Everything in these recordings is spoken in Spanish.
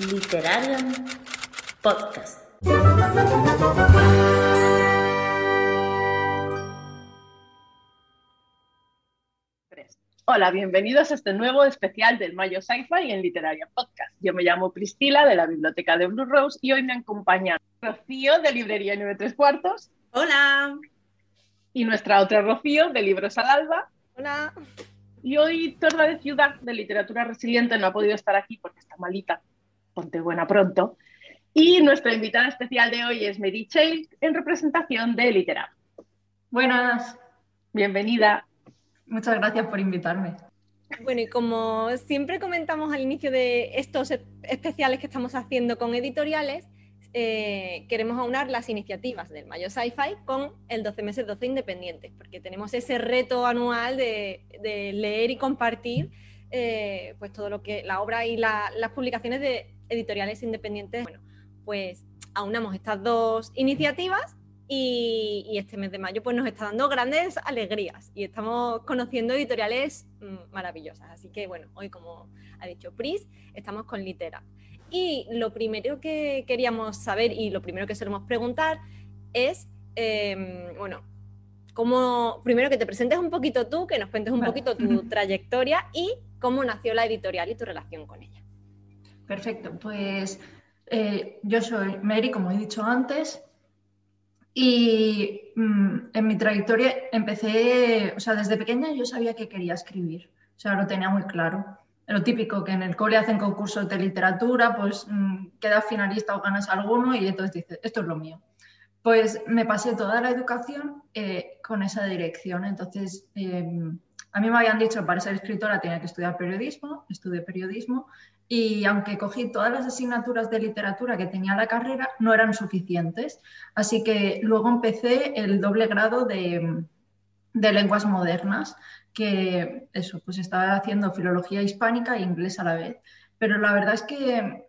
Literarium Podcast. Hola, bienvenidos a este nuevo especial del Mayo Sci-Fi en Literaria Podcast. Yo me llamo Priscila de la Biblioteca de Blue Rose y hoy me acompaña Rocío de Librería 93 Cuartos. Hola. Y nuestra otra Rocío de Libros al Alba. Hola. Y hoy Torda de Ciudad de Literatura Resiliente no ha podido estar aquí porque está malita. Ponte buena pronto. Y nuestra invitada especial de hoy es Mary Chase en representación de Litera. Buenas. Bienvenida. Muchas gracias por invitarme. Bueno, y como siempre comentamos al inicio de estos especiales que estamos haciendo con editoriales, eh, queremos aunar las iniciativas del Mayo Sci-Fi con el 12 meses 12 independientes, porque tenemos ese reto anual de, leer y compartir eh, pues todo lo que la obra y las publicaciones de editoriales independientes. Bueno, pues aunamos estas dos iniciativas y, este mes de mayo pues nos está dando grandes alegrías y estamos conociendo editoriales mm, maravillosas. Así que bueno, hoy como ha dicho Pris, estamos con Litera. Y lo primero que queríamos saber y lo primero que solemos preguntar es, em, bueno, cómo, primero que te presentes un poquito tú, que nos cuentes un poquito tu trayectoria y cómo nació la editorial y tu relación con ella. Perfecto, pues eh, yo soy Mary, como he dicho antes, y mm, en mi trayectoria empecé, o sea, desde pequeña yo sabía que quería escribir, o sea, lo tenía muy claro lo típico, que en el cole hacen concursos de literatura, pues mm, quedas finalista o ganas alguno y entonces dices, esto es lo mío. Pues me pasé toda la educación eh, con esa dirección. Entonces, em, a mí me habían dicho para ser escritora tenía que estudiar periodismo, estudié periodismo y aunque cogí todas las asignaturas de literatura que tenía la carrera, no eran suficientes. Así que luego empecé el doble grado de, de lenguas modernas que eso, pues estaba haciendo filología hispánica e inglés a la vez. Pero la verdad es que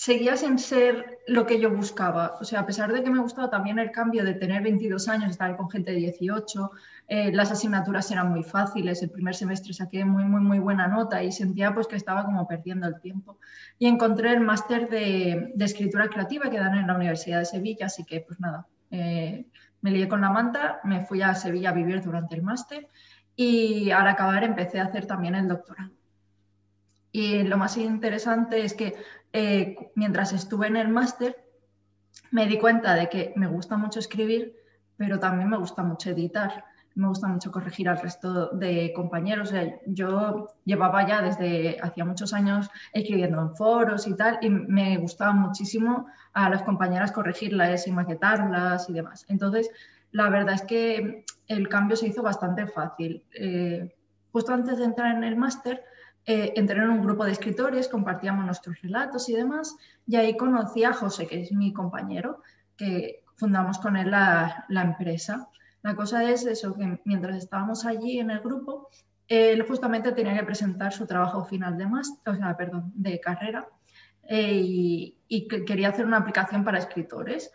seguía sin ser lo que yo buscaba. O sea, a pesar de que me gustaba también el cambio de tener 22 años, estar con gente de 18, eh, las asignaturas eran muy fáciles. El primer semestre saqué muy, muy, muy buena nota y sentía pues que estaba como perdiendo el tiempo. Y encontré el máster de, escritura creativa que dan en la Universidad de Sevilla, así que pues nada, eh, me lié con la manta, me fui a Sevilla a vivir durante el máster y al acabar empecé a hacer también el doctorado. Y lo más interesante es que eh, mientras estuve en el máster me di cuenta de que me gusta mucho escribir, pero también me gusta mucho editar me gusta mucho corregir al resto de compañeros. yo llevaba ya desde hacía muchos años escribiendo en foros y tal, y me gustaba muchísimo a las compañeras corregirlas y maquetarlas y demás. Entonces, la verdad es que el cambio se hizo bastante fácil. Eh, justo antes de entrar en el máster, eh, entré en un grupo de escritores, compartíamos nuestros relatos y demás, y ahí conocí a José, que es mi compañero, que fundamos con él la, empresa. La cosa es eso, que mientras estábamos allí en el grupo, él justamente tenía que presentar su trabajo final de máster, o sea, perdón, de carrera eh, y, quería hacer una aplicación para escritores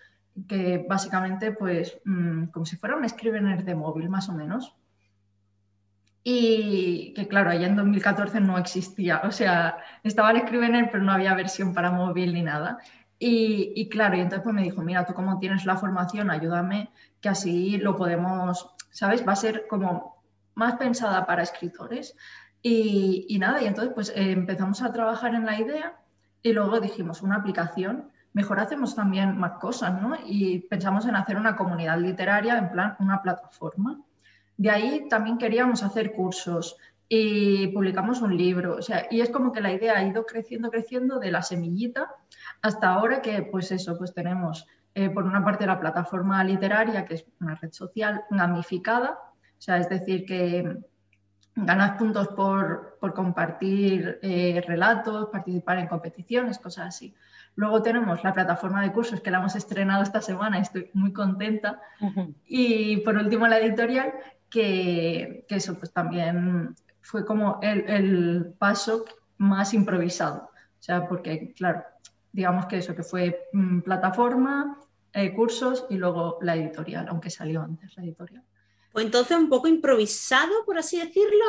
que básicamente, pues, mm, como si fuera un scrivener de móvil, más o menos. Y que claro, allá en 2014 no existía, o sea, estaba el scrivener, pero no había versión para móvil ni nada. Y, claro, y entonces pues me dijo, mira, tú como tienes la formación, ayúdame, que así lo podemos, ¿sabes? Va a ser como más pensada para escritores. Y, nada, y entonces pues eh, empezamos a trabajar en la idea y luego dijimos, una aplicación, mejor hacemos también más cosas, ¿no? Y pensamos en hacer una comunidad literaria, en plan, una plataforma. De ahí también queríamos hacer cursos y publicamos un libro, o sea, y es como que la idea ha ido creciendo, creciendo de la semillita hasta ahora que, pues eso, pues tenemos eh, por una parte la plataforma literaria, que es una red social gamificada, o sea, es decir, que ganas puntos por, compartir eh, relatos, participar en competiciones, cosas así. Luego tenemos la plataforma de cursos que la hemos estrenado esta semana y estoy muy contenta. Y por último la editorial, que, que, eso pues también fue como el, el paso más improvisado. O sea, porque claro, digamos que eso, que fue mm, plataforma, eh, cursos y luego la editorial, aunque salió antes la editorial. Pues entonces un poco improvisado, por así decirlo,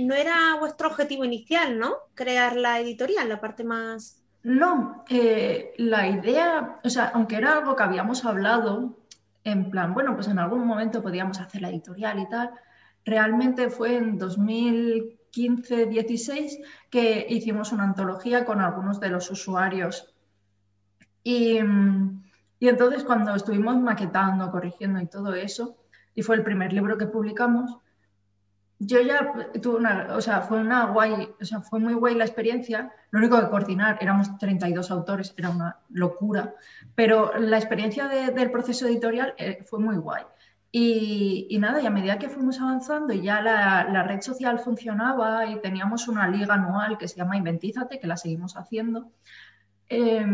no era vuestro objetivo inicial, ¿no? Crear la editorial, la parte más... No, eh, la idea, o sea, aunque era algo que habíamos hablado, en plan, bueno, pues en algún momento podíamos hacer la editorial y tal, realmente fue en 2015-16 que hicimos una antología con algunos de los usuarios. Y, y entonces cuando estuvimos maquetando, corrigiendo y todo eso, y fue el primer libro que publicamos, yo ya tuve una, o sea, fue una guay, o sea, fue muy guay la experiencia. Lo único que coordinar, éramos 32 autores, era una locura, pero la experiencia del proceso editorial eh, fue muy guay. Y, y, nada, y a medida que fuimos avanzando y ya la, red social funcionaba y teníamos una liga anual que se llama Inventízate, que la seguimos haciendo, eh,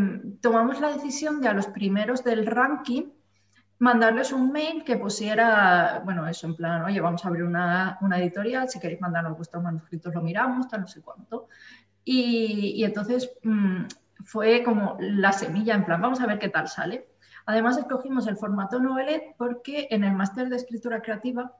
tomamos la decisión de a los primeros del ranking mandarles un mail que pusiera, bueno, eso en plan, oye, vamos a abrir una, editorial, si queréis mandarnos vuestros manuscritos lo miramos, tal, no sé cuánto. Y, entonces mm, fue como la semilla, en plan, vamos a ver qué tal sale. Además, escogimos el formato novelet porque en el máster de escritura creativa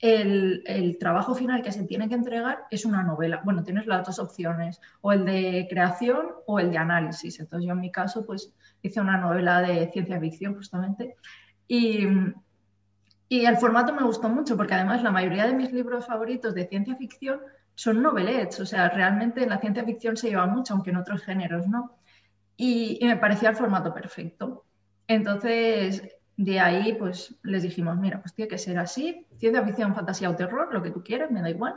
el, el, trabajo final que se tiene que entregar es una novela. Bueno, tienes las dos opciones, o el de creación o el de análisis. Entonces, yo en mi caso, pues hice una novela de ciencia ficción justamente y, el formato me gustó mucho porque además la mayoría de mis libros favoritos de ciencia ficción son novelets, o sea, realmente en la ciencia ficción se lleva mucho, aunque en otros géneros no. Y, me parecía el formato perfecto. Entonces, de ahí, pues les dijimos, mira, pues tiene que ser así, ciencia ficción, fantasía o terror, lo que tú quieras, me da igual.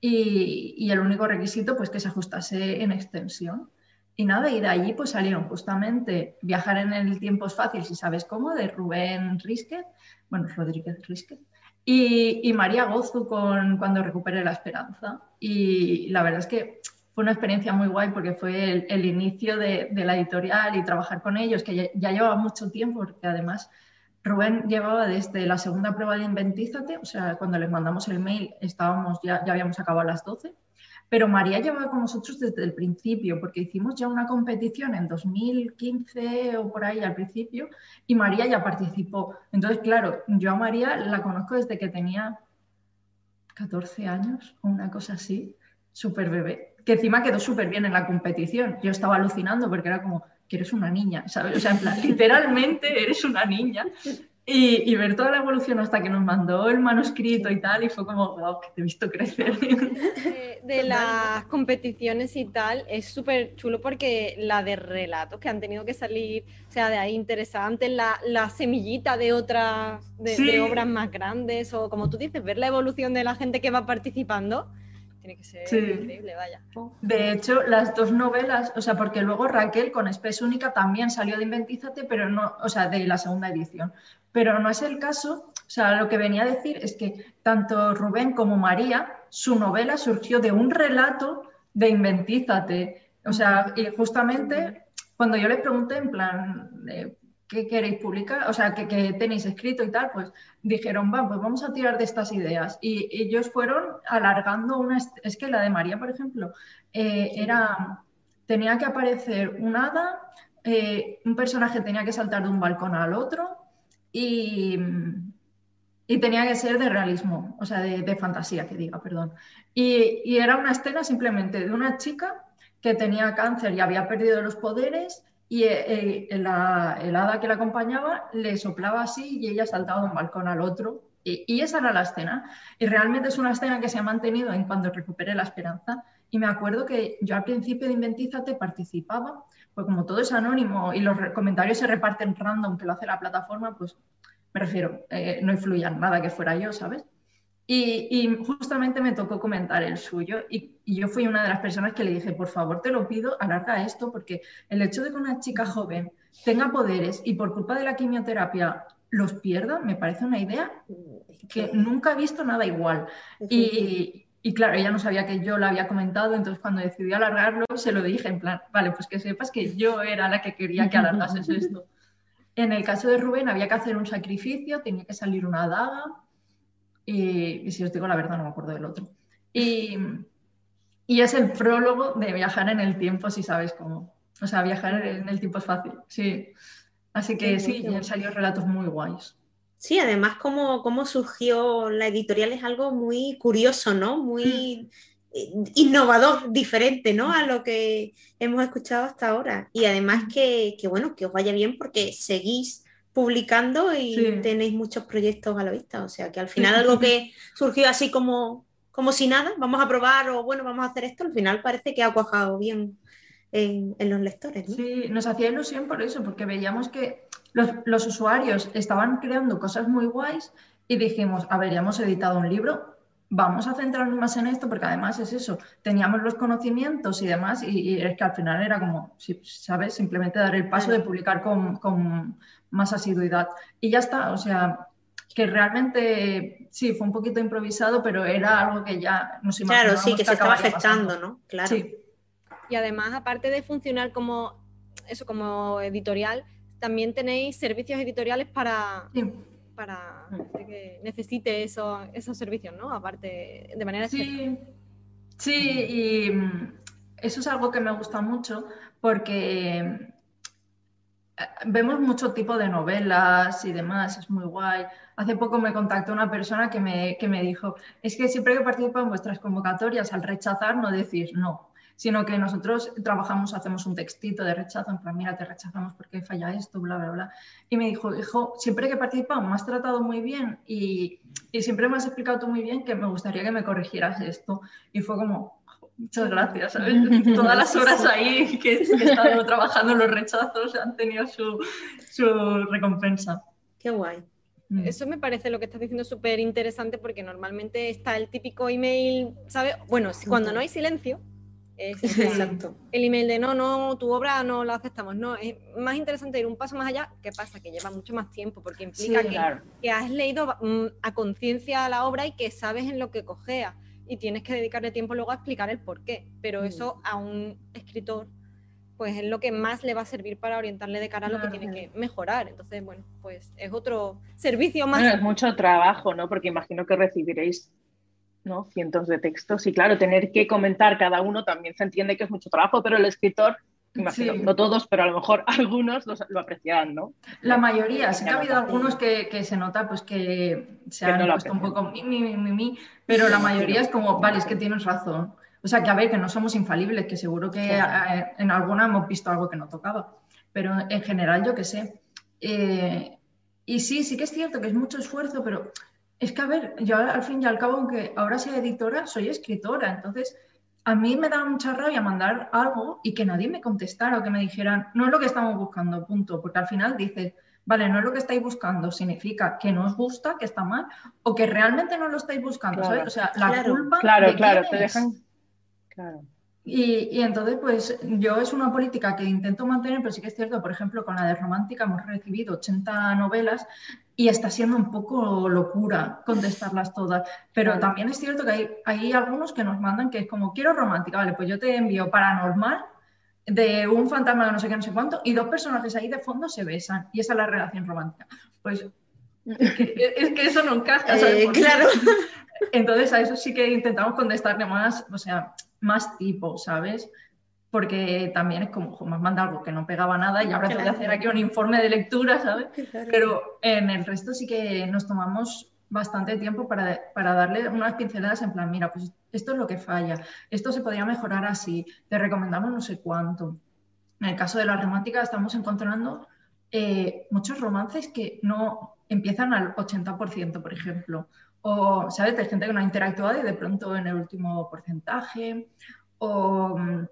Y, y el único requisito, pues que se ajustase en extensión. Y nada, y de allí pues salieron justamente Viajar en el tiempo es fácil si sabes cómo, de Rubén Risquet, bueno, Rodríguez Risquet, y, María Gozu con Cuando recupere la esperanza. Y la verdad es que fue una experiencia muy guay porque fue el, inicio de, la editorial y trabajar con ellos, que ya, llevaba mucho tiempo, porque además Rubén llevaba desde la segunda prueba de Inventízate, o sea, cuando les mandamos el mail estábamos, ya, ya habíamos acabado a las 12 pero María llevaba con nosotros desde el principio, porque hicimos ya una competición en 2015 o por ahí al principio, y María ya participó. Entonces, claro, yo a María la conozco desde que tenía 14 años o una cosa así, súper bebé, que encima quedó súper bien en la competición. Yo estaba alucinando porque era como, que eres una niña, ¿sabes? O sea, en plan, literalmente eres una niña. Y, ver toda la evolución hasta que nos mandó el manuscrito y tal, y fue como, wow, que te he visto crecer. De, las competiciones y tal, es súper chulo porque la de relatos que han tenido que salir, o sea, de ahí interesantes, la, la semillita de otras, de, obras más grandes, o como tú dices, ver la evolución de la gente que va participando, tiene que ser increíble, vaya. De hecho, las dos novelas, o sea, porque luego Raquel con Espes Única también salió de Inventízate, pero no, o sea, de la segunda edición, pero no es el caso. O sea, lo que venía a decir es que tanto Rubén como María, su novela surgió de un relato de Inventízate. O sea, y justamente cuando yo les pregunté en plan, ¿qué queréis publicar? O sea, ¿qué, tenéis escrito y tal? Pues dijeron, va, pues vamos a tirar de estas ideas. Y, ellos fueron alargando una... Es que la de María, por ejemplo, eh, era... Tenía que aparecer un hada, eh, un personaje tenía que saltar de un balcón al otro, y, tenía que ser de realismo, o sea, de, fantasía, que diga, perdón. Y, era una escena simplemente de una chica que tenía cáncer y había perdido los poderes y eh, el, que la acompañaba le soplaba así y ella saltaba de un balcón al otro. Y, esa era la escena. Y realmente es una escena que se ha mantenido en cuando recupere la esperanza. Y me acuerdo que yo al principio de Inventízate participaba pues como todo es anónimo y los comentarios se reparten random, que lo hace la plataforma, pues me refiero, eh, no influían nada que fuera yo, ¿sabes? Y, justamente me tocó comentar el suyo y, yo fui una de las personas que le dije, por favor, te lo pido, alarga esto, porque el hecho de que una chica joven tenga poderes y por culpa de la quimioterapia los pierda, me parece una idea que nunca he visto nada igual. Y, y claro, ella no sabía que yo lo había comentado, entonces cuando decidió alargarlo, se lo dije en plan, vale, pues que sepas que yo era la que quería que alargases esto. En el caso de Rubén había que hacer un sacrificio, tenía que salir una daga, y, si os digo la verdad no me acuerdo del otro. Y, y, es el prólogo de viajar en el tiempo, si sabes cómo. O sea, viajar en el tiempo es fácil, sí. Así que sí, sí salió relatos muy guays. Sí, además cómo, cómo surgió la editorial es algo muy curioso, ¿no? Muy mm. innovador, diferente, ¿no? A lo que hemos escuchado hasta ahora. Y además que, bueno, que os vaya bien porque seguís publicando y tenéis muchos proyectos a la vista. O sea que al final algo que surgió así como, como si nada, vamos a probar o bueno, vamos a hacer esto, al final parece que ha cuajado bien en, los lectores. Sí, nos hacía ilusión por eso, porque veíamos que los, usuarios estaban creando cosas muy guays y dijimos, a ver, ya hemos editado un libro, vamos a centrarnos más en esto, porque además es eso, teníamos los conocimientos y demás, y, es que al final era como, ¿sabes? Simplemente dar el paso de publicar con, más asiduidad. Y ya está, o sea, que realmente sí, fue un poquito improvisado, pero era algo que ya nos imaginábamos. Claro, sí, que, se estaba afectando, ¿no? Claro. Y además, aparte de funcionar como eso, como editorial, también tenéis servicios editoriales para, para que necesite eso, esos servicios, ¿no? Aparte, de manera Sí, sí, y mm, eso es algo que me gusta mucho porque eh, vemos mucho tipo de novelas y demás, es muy guay. Hace poco me contactó una persona que me, que me dijo, es que siempre que participo en vuestras convocatorias, al rechazar no decís no sino que nosotros trabajamos, hacemos un textito de rechazo, en plan, mira, te rechazamos porque falla esto, bla, bla, bla. Y me dijo, hijo, siempre que he participado me has tratado muy bien y, y siempre me has explicado tú muy bien que me gustaría que me corrigieras esto. Y fue como, muchas gracias, ¿sabes? Todas las horas ahí que he estado trabajando los rechazos han tenido su, su recompensa. Qué guay. Mm. Eso me parece lo que estás diciendo súper interesante porque normalmente está el típico email, ¿sabes? Bueno, cuando no hay silencio, es Exacto. El email de no, no, tu obra no la aceptamos. No, es más interesante ir un paso más allá. ¿Qué pasa? Que lleva mucho más tiempo porque implica que, has leído mm, a conciencia la obra y que sabes en lo que cogea y tienes que dedicarle tiempo luego a explicar el por qué. Pero mm. eso a un escritor pues es lo que más le va a servir para orientarle de cara a lo que tiene que mejorar. Entonces, bueno, pues es otro servicio más. es mucho trabajo, ¿no? Porque imagino que recibiréis ¿no? cientos de textos y claro, tener que comentar cada uno también se entiende que es mucho trabajo, pero el escritor, imagino, no todos, pero a lo mejor algunos lo apreciarán, ¿no? La mayoría, sí que ha habido algunos que, que, se nota pues que se han puesto un poco mi, mi, mi, mi, pero la mayoría es como, vale, es que tienes razón. O sea, que a ver, que no somos infalibles, que seguro que en alguna hemos visto algo que no tocaba, pero en general yo que sé. Eh, y sí, sí que es cierto que es mucho esfuerzo, pero es que, a ver, yo al fin y al cabo, aunque ahora sea editora, soy escritora. Entonces, a mí me da mucha rabia mandar algo y que nadie me contestara o que me dijeran, no es lo que estamos buscando, punto. Porque al final dices, vale, no es lo que estáis buscando, significa que no os gusta, que está mal, o que realmente no lo estáis buscando, ¿sabes? O sea, la culpa. Claro, claro, te dejan. Claro. Y, entonces, pues yo es una política que intento mantener, pero sí que es cierto, por ejemplo, con la de Romántica hemos recibido 80 novelas y está siendo un poco locura contestarlas todas. Pero también es cierto que hay, hay algunos que nos mandan que es como, quiero romántica, vale, pues yo te envío paranormal de un fantasma de no sé qué, no sé cuánto, y dos personajes ahí de fondo se besan, y esa es la relación romántica. Pues es que, eso no encaja, ¿sabes? Eh, claro. Entonces a eso sí que intentamos contestarle más, o sea, más tipo, ¿sabes? Porque también es como, me manda algo que no pegaba nada y ahora tengo que hacer aquí un informe de lectura, ¿sabes? Pero en el resto sí que nos tomamos bastante tiempo para, para, darle unas pinceladas en plan, mira, pues esto es lo que falla, esto se podría mejorar así, te recomendamos no sé cuánto. En el caso de la romántica estamos encontrando eh, muchos romances que no empiezan al 80%, por ejemplo, o, ¿sabes? Hay gente que no ha interactuado y de pronto en el último porcentaje, o mm,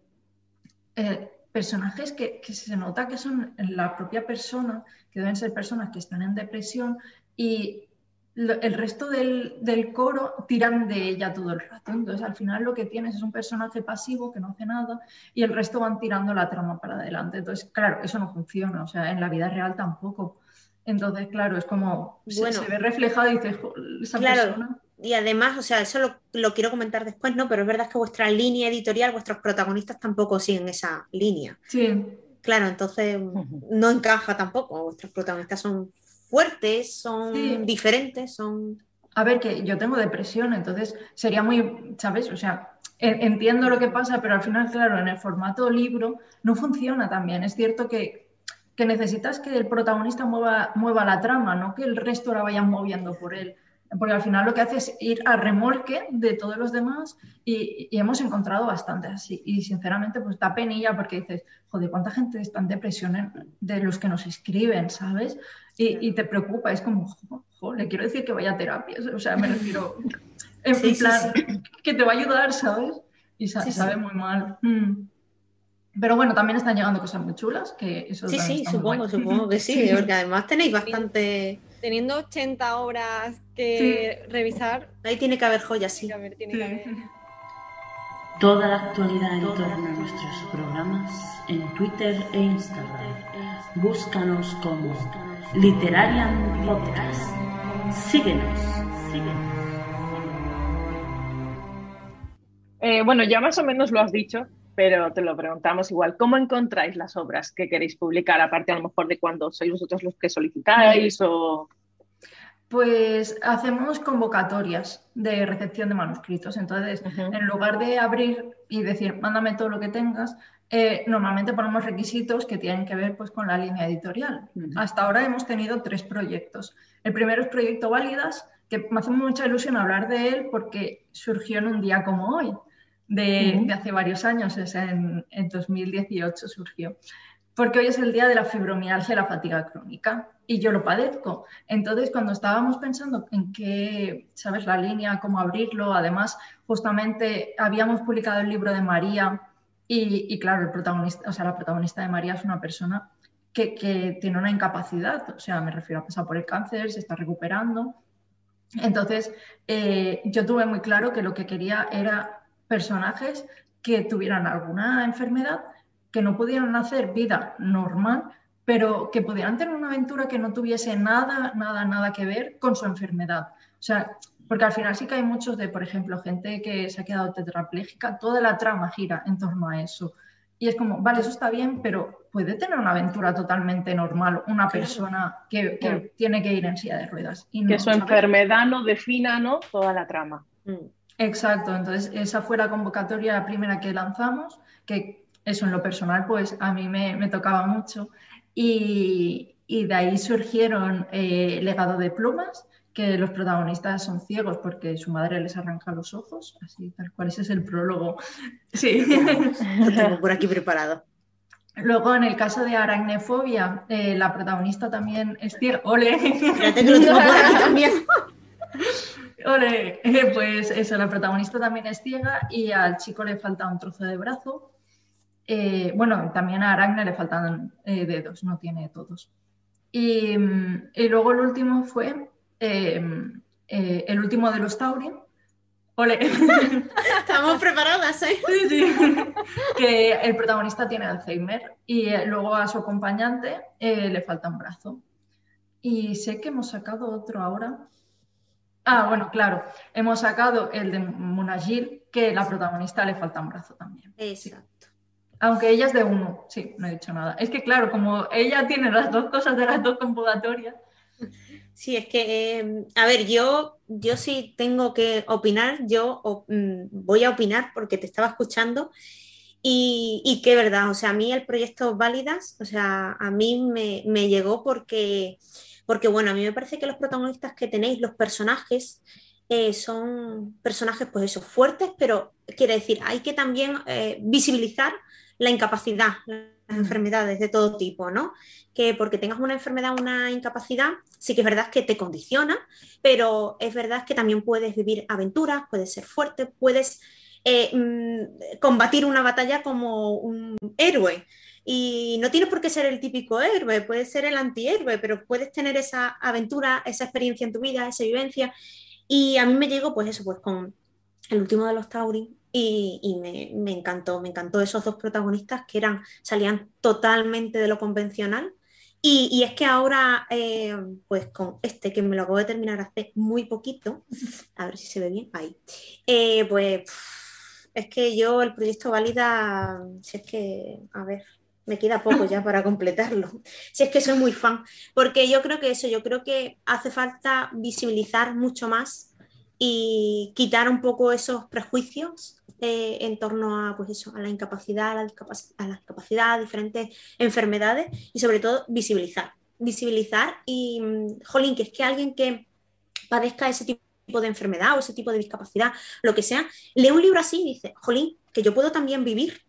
eh, personajes que, se nota que son la propia persona, que deben ser personas que están en depresión y el resto del, coro tiran de ella todo el rato. Entonces, al final lo que tienes es un personaje pasivo que no hace nada y el resto van tirando la trama para adelante. Entonces, claro, eso no funciona. O sea, en la vida real tampoco. Entonces, claro, es como se, ve reflejado y dices, esa persona. Y además, o sea, eso lo, quiero comentar después, ¿no? Pero es verdad que vuestra línea editorial, vuestros protagonistas tampoco siguen esa línea. Sí. Claro, entonces no encaja tampoco. Vuestros protagonistas son fuertes, son diferentes, son. A ver, que yo tengo depresión, entonces sería muy, ¿sabes? O sea, entiendo lo que pasa, pero al final, claro, en el formato libro no funciona también. Es cierto que que necesitas que el protagonista mueva, mueva la trama, no que el resto la vayan moviendo por él. Porque al final lo que hace es ir a remolque de todos los demás y, hemos encontrado bastante así. Y sinceramente, pues da penilla porque dices, joder, ¿cuánta gente está en depresión de los que nos escriben, ¿sabes? Y, te preocupa, es como, joder, le quiero decir que vaya a terapia. O sea, me refiero, en plan, que te va a ayudar, ¿sabes? Y sabe muy mal. Mm. Pero bueno, también están llegando cosas muy chulas, que eso Sí, sí, supongo, supongo que sí, porque además tenéis bastante... Teniendo 80 horas que revisar... Ahí tiene que haber joyas, sí. Toda la actualidad en torno a nuestros programas en Twitter e Instagram. Búscanos como Literarian Podcast. Síguenos, síguenos. Eh, bueno, ya más o menos lo has dicho, pero te lo preguntamos igual. ¿Cómo encontráis las obras que queréis publicar, aparte a lo mejor de cuando sois vosotros los que solicitáis o...? Pues hacemos convocatorias de recepción de manuscritos. Entonces, en lugar de abrir y decir, mándame todo lo que tengas, eh, normalmente ponemos requisitos que tienen que ver pues, con la línea editorial. Hasta ahora hemos tenido tres proyectos. El primero es Proyecto Válidas, que me hace mucha ilusión hablar de él porque surgió en un día como hoy de, hace varios años, es en, 2018 surgió. Porque hoy es el día de la fibromialgia y la fatiga crónica y yo lo padezco. Entonces, cuando estábamos pensando en qué, ¿sabes? La línea, cómo abrirlo, además, justamente habíamos publicado el libro de María y, claro, el protagonista, o sea, la protagonista de María es una persona que, tiene una incapacidad, o sea, me refiero a pasar por el cáncer, se está recuperando. Entonces, eh, yo tuve muy claro que lo que quería era personajes que tuvieran alguna enfermedad, que no pudieran hacer vida normal, pero que pudieran tener una aventura que no tuviese nada, nada, nada que ver con su enfermedad. O sea, porque al final sí que hay muchos de, por ejemplo, gente que se ha quedado tetrapléjica, toda la trama gira en torno a eso. Y es como, vale, eso está bien, pero puede tener una aventura totalmente normal una persona que, tiene que ir en silla de ruedas. Y que su enfermedad no defina ¿no? toda la trama. Mm. Exacto, entonces esa fue la convocatoria la primera que lanzamos, que eso en lo personal pues a mí me, tocaba mucho y, de ahí surgieron eh, Legado de Plumas, que los protagonistas son ciegos porque su madre les arranca los ojos, así tal cual, ese es el prólogo. Sí. Lo tengo por aquí preparado. Luego, en el caso de aracnefobia, eh, la protagonista también es ciega. ¡Ole! Fíjate que lo tengo por aquí también. Ole, pues eso, la protagonista también es ciega y al chico le falta un trozo de brazo. Eh, bueno, también a Aragna le faltan eh, dedos, no tiene todos. Y, luego el último fue em, eh, el último de los Tauri. Ole. Estamos preparadas, ¿eh? Sí, sí. Que el protagonista tiene Alzheimer y luego a su acompañante le falta un brazo. Y sé que hemos sacado otro ahora, Ah, bueno, claro. Hemos sacado el de Munagil, que la protagonista le falta un brazo también. Exacto. Aunque ella es de uno, sí, no he dicho nada. Es que claro, como ella tiene las dos cosas de las dos convocatorias. Sí, es que, em, a ver, yo, yo sí tengo que opinar, yo mm, voy a opinar porque te estaba escuchando y, y que verdad, o sea, a mí el proyecto Válidas, o sea, a mí me, me llegó porque porque bueno, a mí me parece que los protagonistas que tenéis, los personajes, eh, son personajes, pues eso, fuertes, pero quiere decir, hay que también eh, visibilizar la incapacidad, las enfermedades de todo tipo, ¿no? Que porque tengas una enfermedad, una incapacidad, sí que es verdad que te condiciona, pero es verdad que también puedes vivir aventuras, puedes ser fuerte, puedes eh, mm, combatir una batalla como un héroe. Y no tienes por qué ser el típico héroe, puedes ser el antihéroe, pero puedes tener esa aventura, esa experiencia en tu vida, esa vivencia. Y a mí me llegó, pues eso, pues con el último de los Tauri y, me, encantó, me encantó esos dos protagonistas que eran, salían totalmente de lo convencional. Y, es que ahora, eh, pues con este que me lo acabo de terminar hace muy poquito, a ver si se ve bien, ahí, eh, pues es que yo el proyecto Válida, si es que, a ver, me queda poco ya para completarlo. Si es que soy muy fan, porque yo creo que eso, yo creo que hace falta visibilizar mucho más y quitar un poco esos prejuicios eh, en torno a, pues eso, a la incapacidad, a la, a la discapacidad, a diferentes enfermedades y sobre todo visibilizar. Visibilizar y, mm, jolín, que es que alguien que padezca ese tipo de enfermedad o ese tipo de discapacidad, lo que sea, lee un libro así y dice, jolín, que yo puedo también vivir,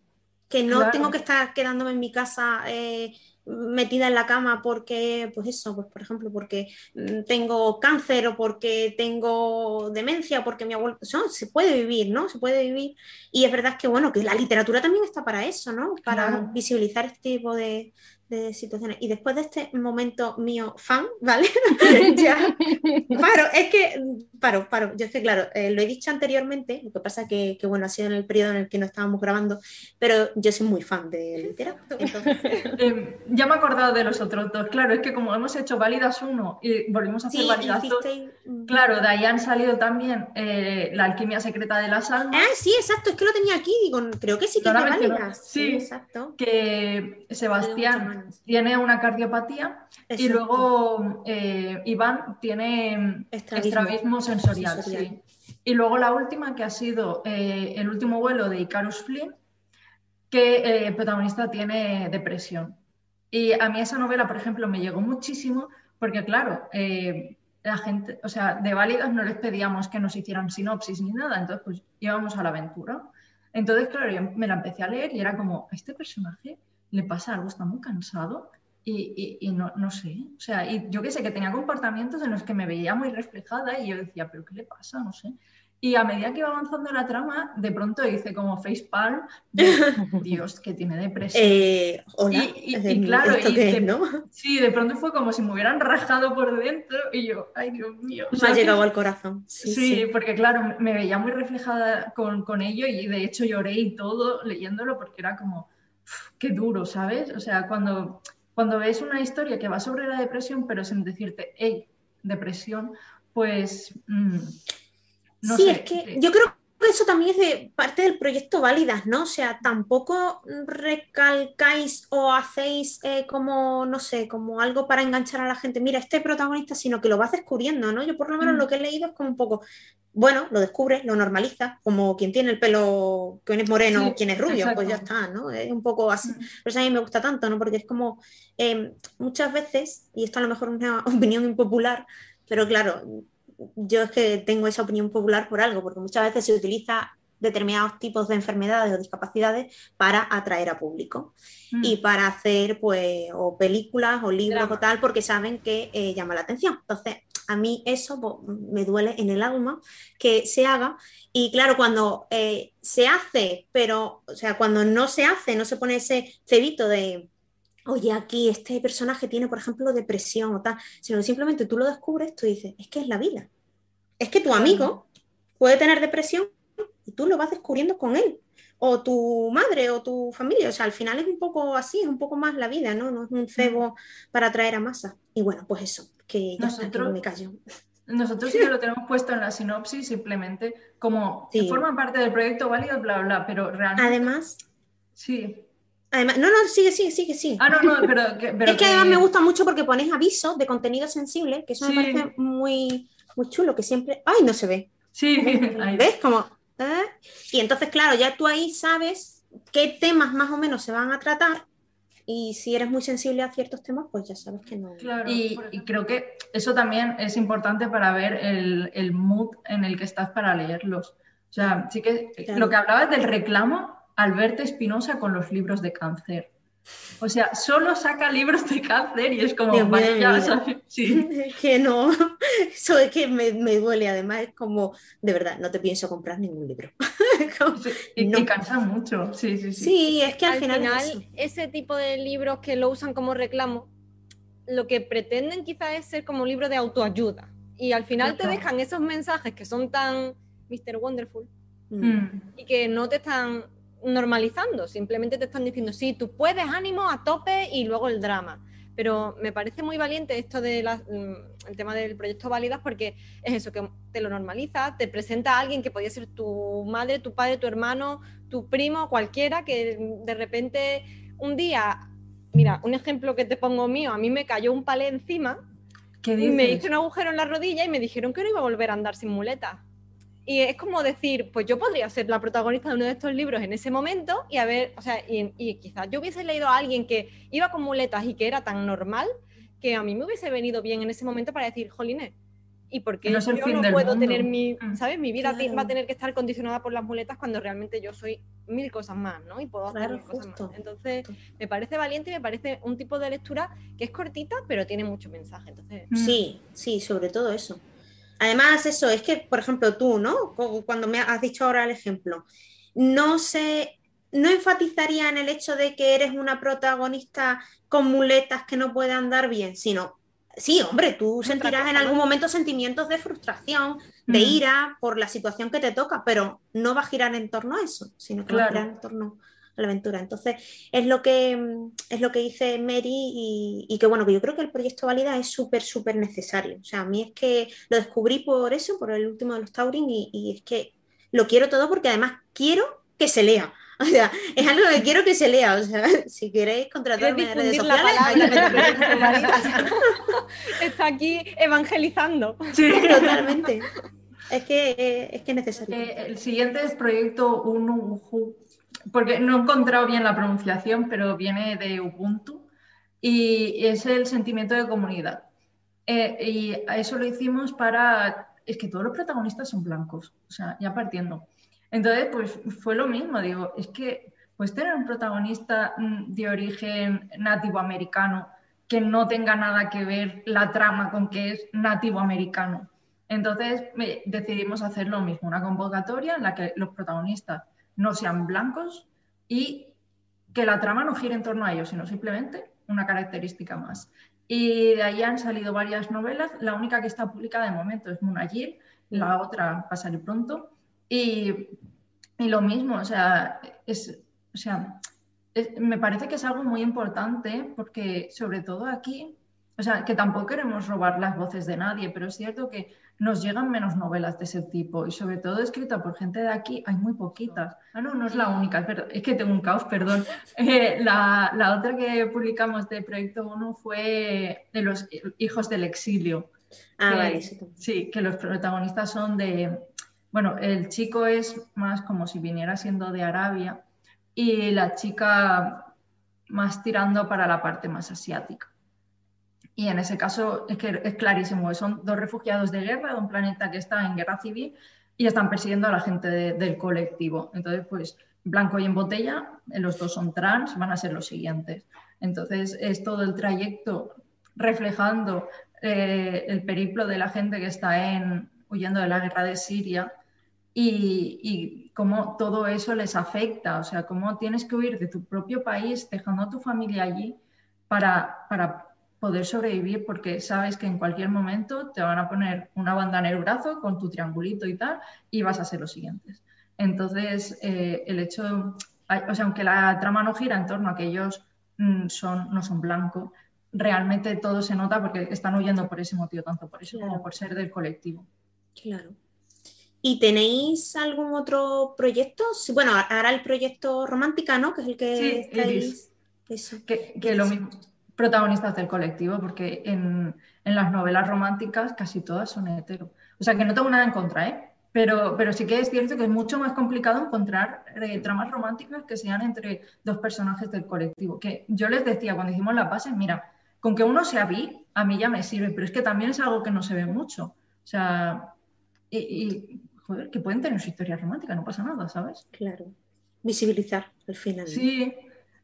que no tengo que estar quedándome en mi casa eh, metida en la cama porque, pues eso, pues por ejemplo, porque mm, tengo cáncer o porque tengo demencia, porque mi abuelo, se puede vivir, ¿no? Se puede vivir. Y es verdad que, bueno, que la literatura también está para eso, ¿no? Para visibilizar este tipo de, de situaciones. Y después de este momento mío fan, ¿vale? ya, paro, es que, paro, paro, yo es que claro, eh, lo he dicho anteriormente, lo que pasa que, que, bueno, ha sido en el periodo en el que no estábamos grabando, pero yo soy muy fan de literatura. Eh, ya me he acordado de los otros dos, claro, es que como hemos hecho Válidas 1 y volvimos a hacer Válidas 2, claro, de ahí han salido también eh, La alquimia secreta de las almas. Ah, sí, exacto, es que lo tenía aquí, digo, creo que sí que es Válidas. Sí, exacto. Que Sebastián tiene una cardiopatía y luego eh, Iván tiene estrabismo, sensorial. Y luego la última que ha sido eh, el último vuelo de Icarus Flynn, que eh, el protagonista tiene depresión. Y a mí esa novela, por ejemplo, me llegó muchísimo porque, claro, la gente, o sea, de válidas no les pedíamos que nos hicieran sinopsis ni nada, entonces pues íbamos a la aventura. Entonces, claro, yo me la empecé a leer y era como, este personaje le pasa algo, está muy cansado y, no, no, sé. O sea, y yo que sé, que tenía comportamientos en los que me veía muy reflejada y yo decía, ¿pero qué le pasa? No sé. Y a medida que iba avanzando la trama, de pronto hice como facepalm, Dios, que tiene depresión. Eh, y, claro, sí, de pronto fue como si me hubieran rajado por dentro y yo, ay Dios mío. me ha llegado al corazón. Sí, porque claro, me veía muy reflejada con, con ello y de hecho lloré y todo leyéndolo porque era como, qué duro, ¿sabes? O sea, cuando, cuando ves una historia que va sobre la depresión, pero sin decirte, hey, depresión, pues... Mm, no sí, es que yo creo que eso también es de parte del proyecto Válidas, ¿no? O sea, tampoco recalcáis o hacéis eh, como, no sé, como algo para enganchar a la gente, mira, este protagonista, sino que lo vas descubriendo, ¿no? Yo por lo menos mm. lo que he leído es como un poco, bueno, lo descubres, lo normaliza, como quien tiene el pelo, quien es moreno, quien es rubio, pues ya está, ¿no? Es un poco así. Mm. Pero eso a mí me gusta tanto, ¿no? Porque es como em, muchas veces, y esto a lo mejor es una opinión impopular, pero claro, yo es que tengo esa opinión popular por algo, porque muchas veces se utiliza determinados tipos de enfermedades o discapacidades para atraer a público y mm. para hacer pues o películas o libros o tal porque saben que eh, llama la atención. Entonces, a mí eso pues, me duele en el alma que se haga y claro, cuando eh, se hace, pero, o sea, cuando no se hace, no se pone ese cebito de, oye, aquí este personaje tiene, por ejemplo, depresión o tal, sino que simplemente tú lo descubres, tú dices, es que es la vida. Es que tu amigo puede tener depresión y tú lo vas descubriendo con él. O tu madre o tu familia. O sea, al final es un poco así, es un poco más la vida, ¿no? No es un cebo para atraer a masa. Y bueno, pues eso, que ya nosotros, me callo. Nosotros sí que lo tenemos puesto en la sinopsis, simplemente como que forman parte del proyecto válido, bla, bla, pero realmente. Además. Sí. Además, no, no, sigue, sigue, sigue, sí. Ah, no, no, pero. es que, además me gusta mucho porque pones avisos de contenido sensible, que eso me parece muy, muy chulo, que siempre. ¡Ay, no se ve! Sí, ¿ves? Como. ¿Eh? Y entonces, claro, ya tú ahí sabes qué temas más o menos se van a tratar y si eres muy sensible a ciertos temas, pues ya sabes que no. Claro, y, creo que eso también es importante para ver el, el, mood en el que estás para leerlos. O sea, sí que lo que hablabas del reclamo, Alberto Espinosa con los libros de cáncer. O sea, solo saca libros de cáncer y es como, sí. que no, eso es que me, duele, además es como, de verdad, no te pienso comprar ningún libro. y no. cansa mucho, sí, sí, sí. Sí, es que al, final, ese tipo de libros que lo usan como reclamo, lo que pretenden quizás es ser como un libro de autoayuda. Y al final te dejan esos mensajes que son tan Mr. Wonderful mm. y que no te están normalizando, simplemente te están diciendo, sí, tú puedes, ánimo, a tope y luego el drama. Pero me parece muy valiente esto del mm, el tema del proyecto Válidas porque es eso, que te lo normaliza, te presenta a alguien que podía ser tu madre, tu padre, tu hermano, tu primo, cualquiera, que de repente un día, mira, un ejemplo que te pongo mío, a mí me cayó un palé encima, me hice un agujero en la rodilla y me dijeron que no iba a volver a andar sin muleta Y es como decir, pues yo podría ser la protagonista de uno de estos libros en ese momento y a ver, o sea, y, y quizás yo hubiese leído a alguien que iba con muletas y que era tan normal que a mí me hubiese venido bien en ese momento para decir, jolines, ¿y por qué No yo no puedo mundo. tener mi, Mm. ¿sabes? Mi vida Claro. va a tener que estar condicionada por las muletas cuando realmente yo soy mil cosas más, ¿no? Y puedo hacer Claro, mil cosas justo, más. Entonces, me parece valiente y me parece un tipo de lectura que es cortita, pero tiene mucho mensaje. Entonces, Mm. Sí, sí, sobre todo eso. Además, eso es que, por ejemplo, tú, ¿no? Cuando me has dicho ahora el ejemplo, no sé, no enfatizaría en el hecho de que eres una protagonista con muletas que no puede andar bien, sino, sí, hombre, tú otra sentirás en algún ¿no? momento sentimientos de frustración, de Mm. ira por la situación que te toca, pero no va a girar en torno a eso, sino que va a girar en torno a la aventura. Entonces, es lo que, es lo que dice Mary y, y que bueno, que yo creo que el proyecto Válida es súper, súper necesario. O sea, a mí es que lo descubrí por eso, por el último de los Taurin, y, y es que lo quiero todo porque además quiero que se lea. O sea, es algo que quiero que se lea. O sea, si queréis contratarme en redes la sociales, palabra. Está aquí evangelizando. Sí. Totalmente. Es que, es que es necesario. Eh, el siguiente es proyecto porque no he encontrado bien la pronunciación, pero viene de Ubuntu y es el sentimiento de comunidad. Eh, y eso lo hicimos para, es que todos los protagonistas son blancos, o sea, ya partiendo. Entonces, pues fue lo mismo, digo, es que pues tener un protagonista mm, de origen nativo americano que no tenga nada que ver la trama con que es nativo americano. Entonces decidimos hacer lo mismo, una convocatoria en la que los protagonistas no sean blancos y que la trama no gire en torno a ellos, sino simplemente una característica más. Y de ahí han salido varias novelas, la única que está publicada de momento es Munagir, la otra salir pronto. Y, y lo mismo, o sea, es, o sea, me parece que es algo muy importante porque sobre todo aquí, o sea, que tampoco queremos robar las voces de nadie, pero es cierto que nos llegan menos novelas de ese tipo y sobre todo escrita por gente de aquí hay muy poquitas. Ah, no, no es la única, es, que tengo un caos, perdón. Eh, la, la otra que publicamos de Proyecto 1 fue de los hijos del exilio. Ah, que- vale. Sí, que los protagonistas son de, bueno, el chico es más como si viniera siendo de Arabia y la chica más tirando para la parte más asiática. Y en ese caso es que es clarísimo, son dos refugiados de guerra de un planeta que está en guerra civil y están persiguiendo a la gente de- del colectivo. Entonces, pues blanco y en botella, eh, los dos son trans, van a ser los siguientes. Entonces, es todo el trayecto reflejando eh, el periplo de la gente que está en, huyendo de la guerra de Siria y, y cómo todo eso les afecta, o sea, cómo tienes que huir de tu propio país, dejando a tu familia allí para, para poder sobrevivir, porque sabes que en cualquier momento te van a poner una banda en el brazo con tu triangulito y tal, y vas a ser los siguientes. Entonces, eh, el hecho, o sea, aunque la trama no gira en torno a que ellos mm, son, no son blancos, realmente todo se nota porque están huyendo por ese motivo, tanto por eso Claro. como por ser del colectivo. Claro. ¿Y tenéis algún otro proyecto? Bueno, ahora el proyecto Romántica, ¿no? Que es el que Sí, estáis. Iris. Eso. Que, que lo mismo, protagonistas del colectivo, porque en, en las novelas románticas casi todas son hetero. O sea, que no tengo nada en contra, ¿eh? Pero, pero sí que es cierto que es mucho más complicado encontrar eh, tramas románticas que sean entre dos personajes del colectivo. Que yo les decía cuando hicimos la base, mira, con que uno sea bi, a mí ya me sirve, pero es que también es algo que no se ve mucho. O sea, y, y, joder, que pueden tener su historia romántica, no pasa nada, ¿sabes? Claro. Visibilizar al final. Sí,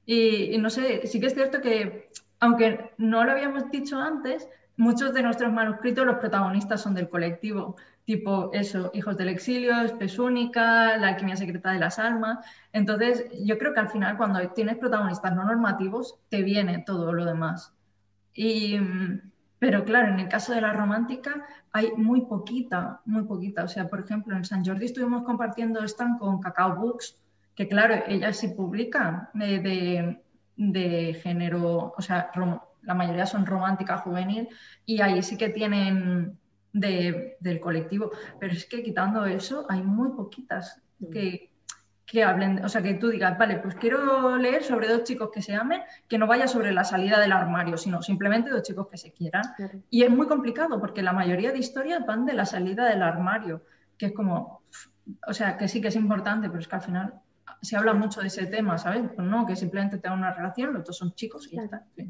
y, y no sé, sí que es cierto que, aunque no lo habíamos dicho antes, muchos de nuestros manuscritos los protagonistas son del colectivo, tipo eso, Hijos del Exilio, Espes Única, La Alquimia Secreta de las Almas. Entonces, yo creo que al final cuando tienes protagonistas no normativos, te viene todo lo demás. Y, pero claro, en el caso de la romántica hay muy poquita, muy poquita. O sea, por ejemplo, en San Jordi estuvimos compartiendo stand con Cacao Books, que claro, ellas sí publican de, de, de género, o sea, la mayoría son romántica juvenil y ahí sí que tienen de, del colectivo. Pero es que quitando eso, hay muy poquitas que, que hablen, o sea, que tú digas, vale, pues quiero leer sobre dos chicos que se amen, que no vaya sobre la salida del armario, sino simplemente dos chicos que se quieran. Claro. Y es muy complicado porque la mayoría de historias van de la salida del armario, que es como, o sea, que sí que es importante, pero es que al final se habla mucho de ese tema, ¿sabes? Pues no, que simplemente tengan una relación, los dos son chicos y ya está. Sí,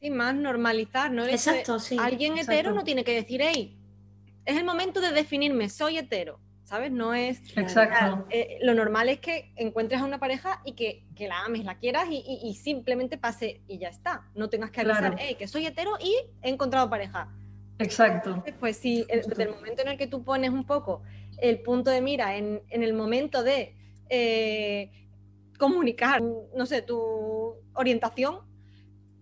Sí, más normalizar, ¿no? Exacto, sí. Alguien exacto. hetero no tiene que decir, hey, es el momento de definirme, soy hetero, ¿sabes? No es... Exacto. Eh, lo normal es que encuentres a una pareja y que, que la ames, la quieras y, y- y simplemente pase y ya está. No tengas que avisar, Claro. hey, que soy hetero y he encontrado pareja. Exacto. Pues sí, desde el momento en el que tú pones un poco el punto de mira en, en el momento de eh, comunicar, no sé, tu orientación,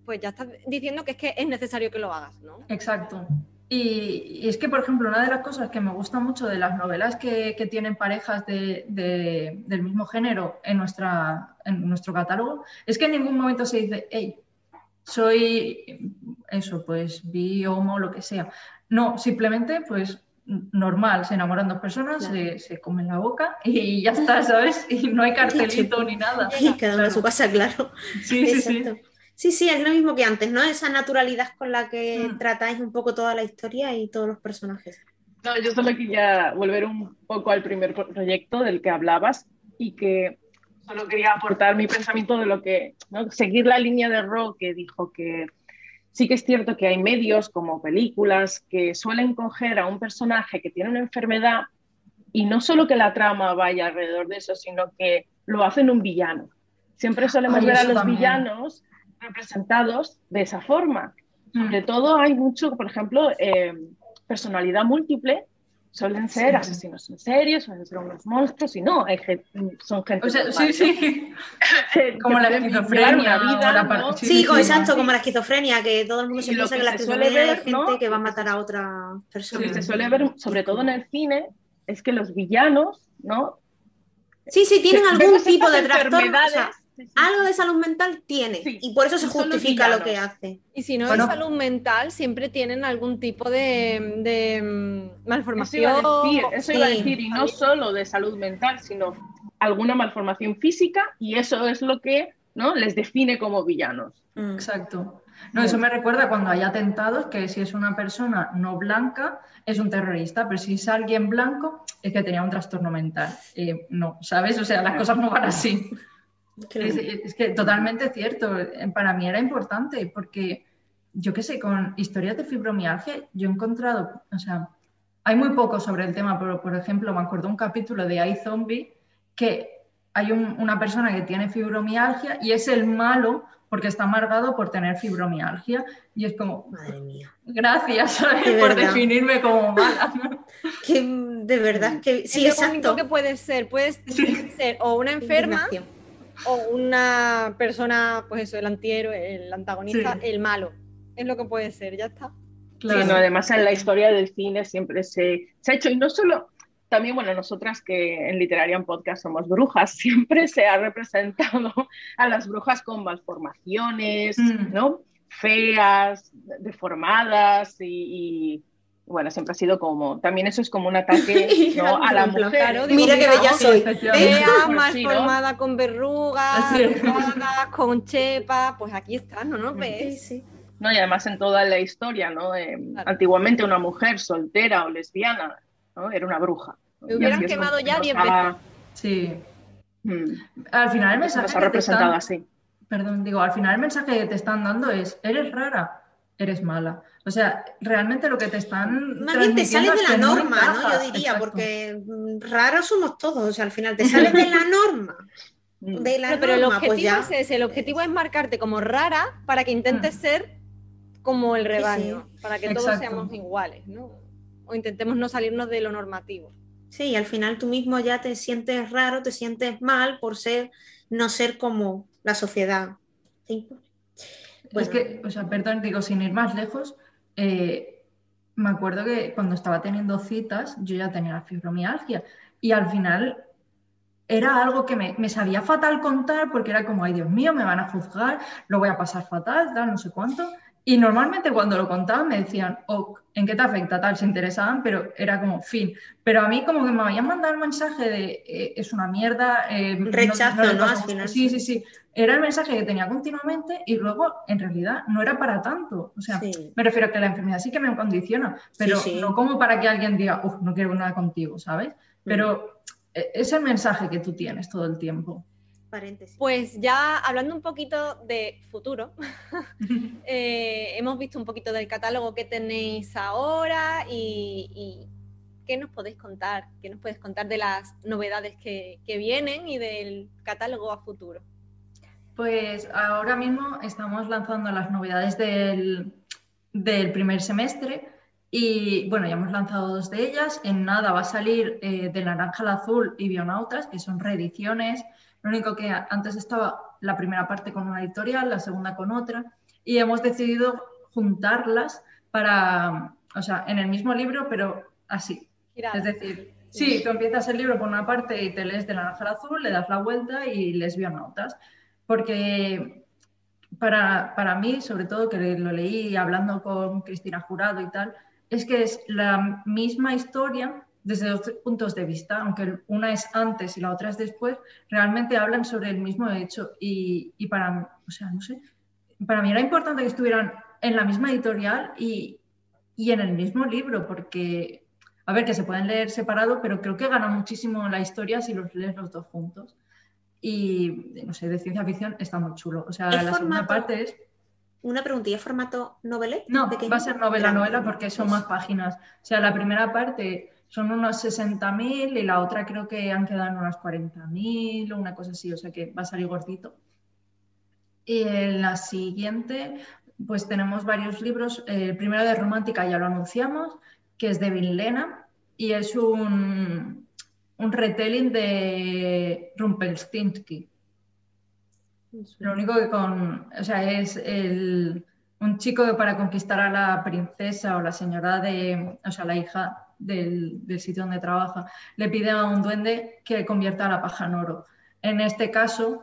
pues ya estás diciendo que es que es necesario que lo hagas, ¿no? Exacto. Y, es que, por ejemplo, una de las cosas que me gusta mucho de las novelas que, que tienen parejas de- del mismo género en, nuestra, en nuestro catálogo es que en ningún momento se dice, hey, soy eso, pues bi, homo, lo que sea. No, simplemente, pues normal, se enamoran dos personas, Claro. se, se comen la boca y ya está, ¿sabes? Y no hay cartelito ni nada. Y cada uno a su casa, claro. Sí, sí, sí. Exacto. Sí, sí, es lo mismo que antes, ¿no? Esa naturalidad con la que Mm. tratáis un poco toda la historia y todos los personajes. No, yo solo quería volver un poco al primer pro- proyecto del que hablabas y que solo quería aportar mi pensamiento de lo que, ¿no? seguir la línea de Ro que dijo que sí que es cierto que hay medios como películas que suelen coger a un personaje que tiene una enfermedad y no solo que la trama vaya alrededor de eso, sino que lo hacen un villano. Siempre solemos Ay, ver a los también. villanos representados de esa forma. Mm. Sobre todo hay mucho, por ejemplo, eh, personalidad múltiple, suelen ser Sí. asesinos en serie, suelen ser unos monstruos y no, hay gen- son gente O sea, normal, sí, ¿no? sí. Que- Como que la esquizofrenia vida, la ¿no? Sí, Sí, sí, exacto, sí. como la esquizofrenia, que todo el mundo se lo piensa que que la se suele esquizofrenia ver, es gente ¿no? que va a Lo matar a otra Lo persona. que se suele ver, sobre todo en el cine, es que los villanos, ¿no? Sí, sí, tienen algún tipo de trastorno. o enfermedades, sea, sí, sí, algo de salud mental tiene. Sí, y por eso se justifica lo que hace. Y si no Bueno. es salud mental, siempre tienen algún tipo de, de, mm, Eso malformación. iba a decir, eso iba a decir, y no solo de salud mental, sino alguna malformación física, y eso es lo que ¿no? les define como villanos. Mm. Exacto. No, eso me recuerda cuando hay atentados, que si es una persona no blanca, es un terrorista, pero si es alguien blanco, es que tenía un trastorno mental. Eh, no, ¿sabes? O sea, las cosas no van así. Claro. Es, es que totalmente cierto. Eh, Para mí era importante porque, yo qué sé, con historias de fibromialgia, yo he encontrado, o sea, hay muy poco sobre el tema, pero por ejemplo, me acuerdo un capítulo de iZombie que hay un- una persona que tiene fibromialgia y es el malo porque está amargado por tener fibromialgia. Y es como, Madre mía. gracias ¿sabes? De por definirme como mala. Que de verdad que sí, es lo único exacto. que puedes ser. Puedes Sí. ser o una enferma. O una persona, pues eso, el antihéroe, el antagonista, Sí. el malo. Es lo que puede ser, ya está. Claro. Sí, no, además en la historia del cine siempre se, se ha hecho, y no solo, también, bueno, nosotras que en Literaria en Podcast somos brujas, siempre se ha representado a las brujas con malformaciones, Mm. ¿no? Feas, deformadas y, y, bueno, siempre ha sido como, también eso es como un ataque ¿no? a la mujer. claro, digo, Mira qué mira, bella Sí, soy. ¿Ves? Fea, Pues mal sí, ¿no? formada, con verrugas, con chepa, pues aquí está, ¿no nos Sí, ves? sí. ¿no? Y además en toda la historia, ¿no? Eh, Claro. Antiguamente una mujer soltera o lesbiana, ¿no? Era una bruja. ¿no? Me hubieran quemado ya nos diez ha- Sí. Mm, Al final el nos mensaje ha que te representado están- así. Perdón, digo, al final el mensaje que te están dando es, eres rara, eres mala. O sea, realmente lo que te están Más bien te sales de la no norma, ¿no? Yo diría, Exacto. porque mm, raros somos todos. O sea, al final te sales de la norma. Mm. De la No, pero el objetivo pues ya. es ese, el objetivo es marcarte como rara para que intentes Mm. ser como el rebaño, para que todos Exacto. seamos iguales, ¿no? O intentemos no salirnos de lo normativo. Sí, y al final tú mismo ya te sientes raro, te sientes mal por ser, no ser como la sociedad. Es Bueno, que, o sea, perdón, digo, sin ir más lejos, eh, me acuerdo que cuando estaba teniendo citas, yo ya tenía la fibromialgia y al final era algo que me, me sabía fatal contar porque era como, ay Dios mío, me van a juzgar, lo voy a pasar fatal, tal, no sé cuánto. Y normalmente cuando lo contaban me decían, oh, ¿en qué te afecta? Tal, se interesaban, pero era como fin. Pero a mí como que me habían mandado el mensaje de eh, es una mierda. Eh, Rechazo, ¿no? Al final. Sí, sí, sí. Era el mensaje que tenía continuamente y luego en realidad no era para tanto. O sea, me refiero a que la enfermedad sí que me condiciona, pero no como para que alguien diga, uff, no quiero nada contigo, ¿sabes? Pero e, es el mensaje que tú tienes todo el tiempo. Pues ya hablando un poquito de futuro, eh, hemos visto un poquito del catálogo que tenéis ahora y, qué nos podéis contar, qué nos puedes contar de las novedades que, vienen y del catálogo a futuro. Pues ahora mismo estamos lanzando las novedades del, primer semestre y bueno, ya hemos lanzado dos de ellas. En nada va a salir eh, de Naranja al Azul y Bionautas, que son reediciones lo único que antes estaba la primera parte con una editorial, la segunda con otra, y hemos decidido juntarlas para, o sea, en el mismo libro, pero así. Es decir, sí, tú empiezas el libro por una parte y te lees de naranja al azul, le das la vuelta y les notas. Porque para, para mí, sobre todo que lo leí hablando con Cristina Jurado y tal, es que es la misma historia desde dos puntos de vista, aunque una es antes y la otra es después, realmente hablan sobre el mismo hecho. Y, para, o sea, no sé, para mí era importante que estuvieran en la misma editorial y, en el mismo libro, porque, a ver, que se pueden leer separado, pero creo que gana muchísimo la historia si los lees los dos juntos. Y, no sé, de ciencia ficción está muy chulo. O sea, la segunda parte es... Una preguntilla, ¿formato novela? No, va a ser novela, novela, porque son más páginas. O sea, la primera parte son unos 60.000 y la otra creo que han quedado en unas 40.000 o una cosa así, o sea que va a salir gordito. Y en la siguiente, pues tenemos varios libros. El primero de romántica ya lo anunciamos, que es de Lena y es un, un retelling de Rumpelstiltskin. Lo único que con, o sea, es el, un chico que para conquistar a la princesa o la señora de, o sea, la hija del, sitio donde trabaja, le pide a un duende que convierta la paja en oro. En este caso,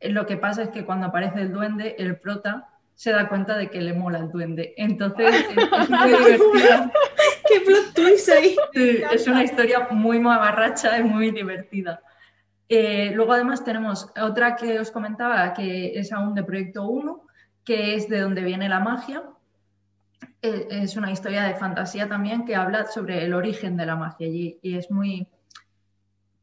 eh, lo que pasa es que cuando aparece el duende, el prota se da cuenta de que le mola el duende. Entonces es, muy divertida. ¡Qué plot twist ahí! es una historia muy mamarracha y muy divertida. Eh, luego además tenemos otra que os comentaba que es aún de Proyecto 1, que es de donde viene la magia, es una historia de fantasía también que habla sobre el origen de la magia y, es muy...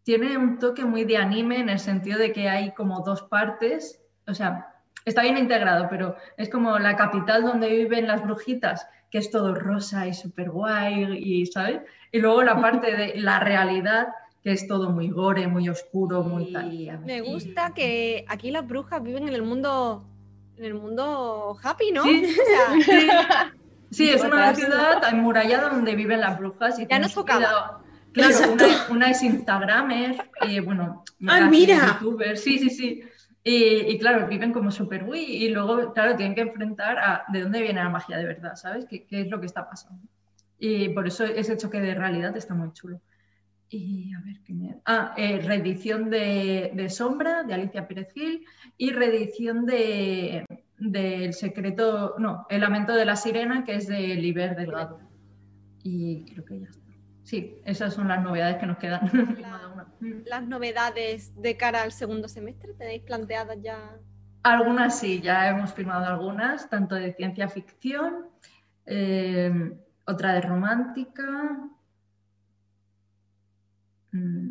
Tiene un toque muy de anime en el sentido de que hay como dos partes, o sea, está bien integrado, pero es como la capital donde viven las brujitas, que es todo rosa y súper guay, y, ¿sabes? Y luego la parte de la realidad, que es todo muy gore, muy oscuro, muy tal. Me gusta que aquí las brujas viven en el mundo en el mundo happy, ¿no? Sí, es una ciudad amurallada donde viven las brujas. Y ya nos tocaba. Claro, una, es Instagramer, y bueno, ah, mira. YouTuber, sí, sí, sí. Y, claro, viven como súper uy, y luego, claro, tienen que enfrentar a de dónde viene la magia de verdad, ¿sabes? ¿Qué, qué es lo que está pasando? Y por eso ese choque de realidad está muy chulo. Y a ver qué me... Ah, eh, reedición de, de, Sombra, de Alicia Pérez Gil, y reedición de, del secreto, no, El lamento de la sirena, que es de Liber Delgado. Y creo que ya está. Sí, esas son las novedades que nos quedan. las novedades de cara al segundo semestre, ¿tenéis planteadas ya? Algunas sí, ya hemos firmado algunas, tanto de ciencia ficción, eh, otra de romántica, Mm,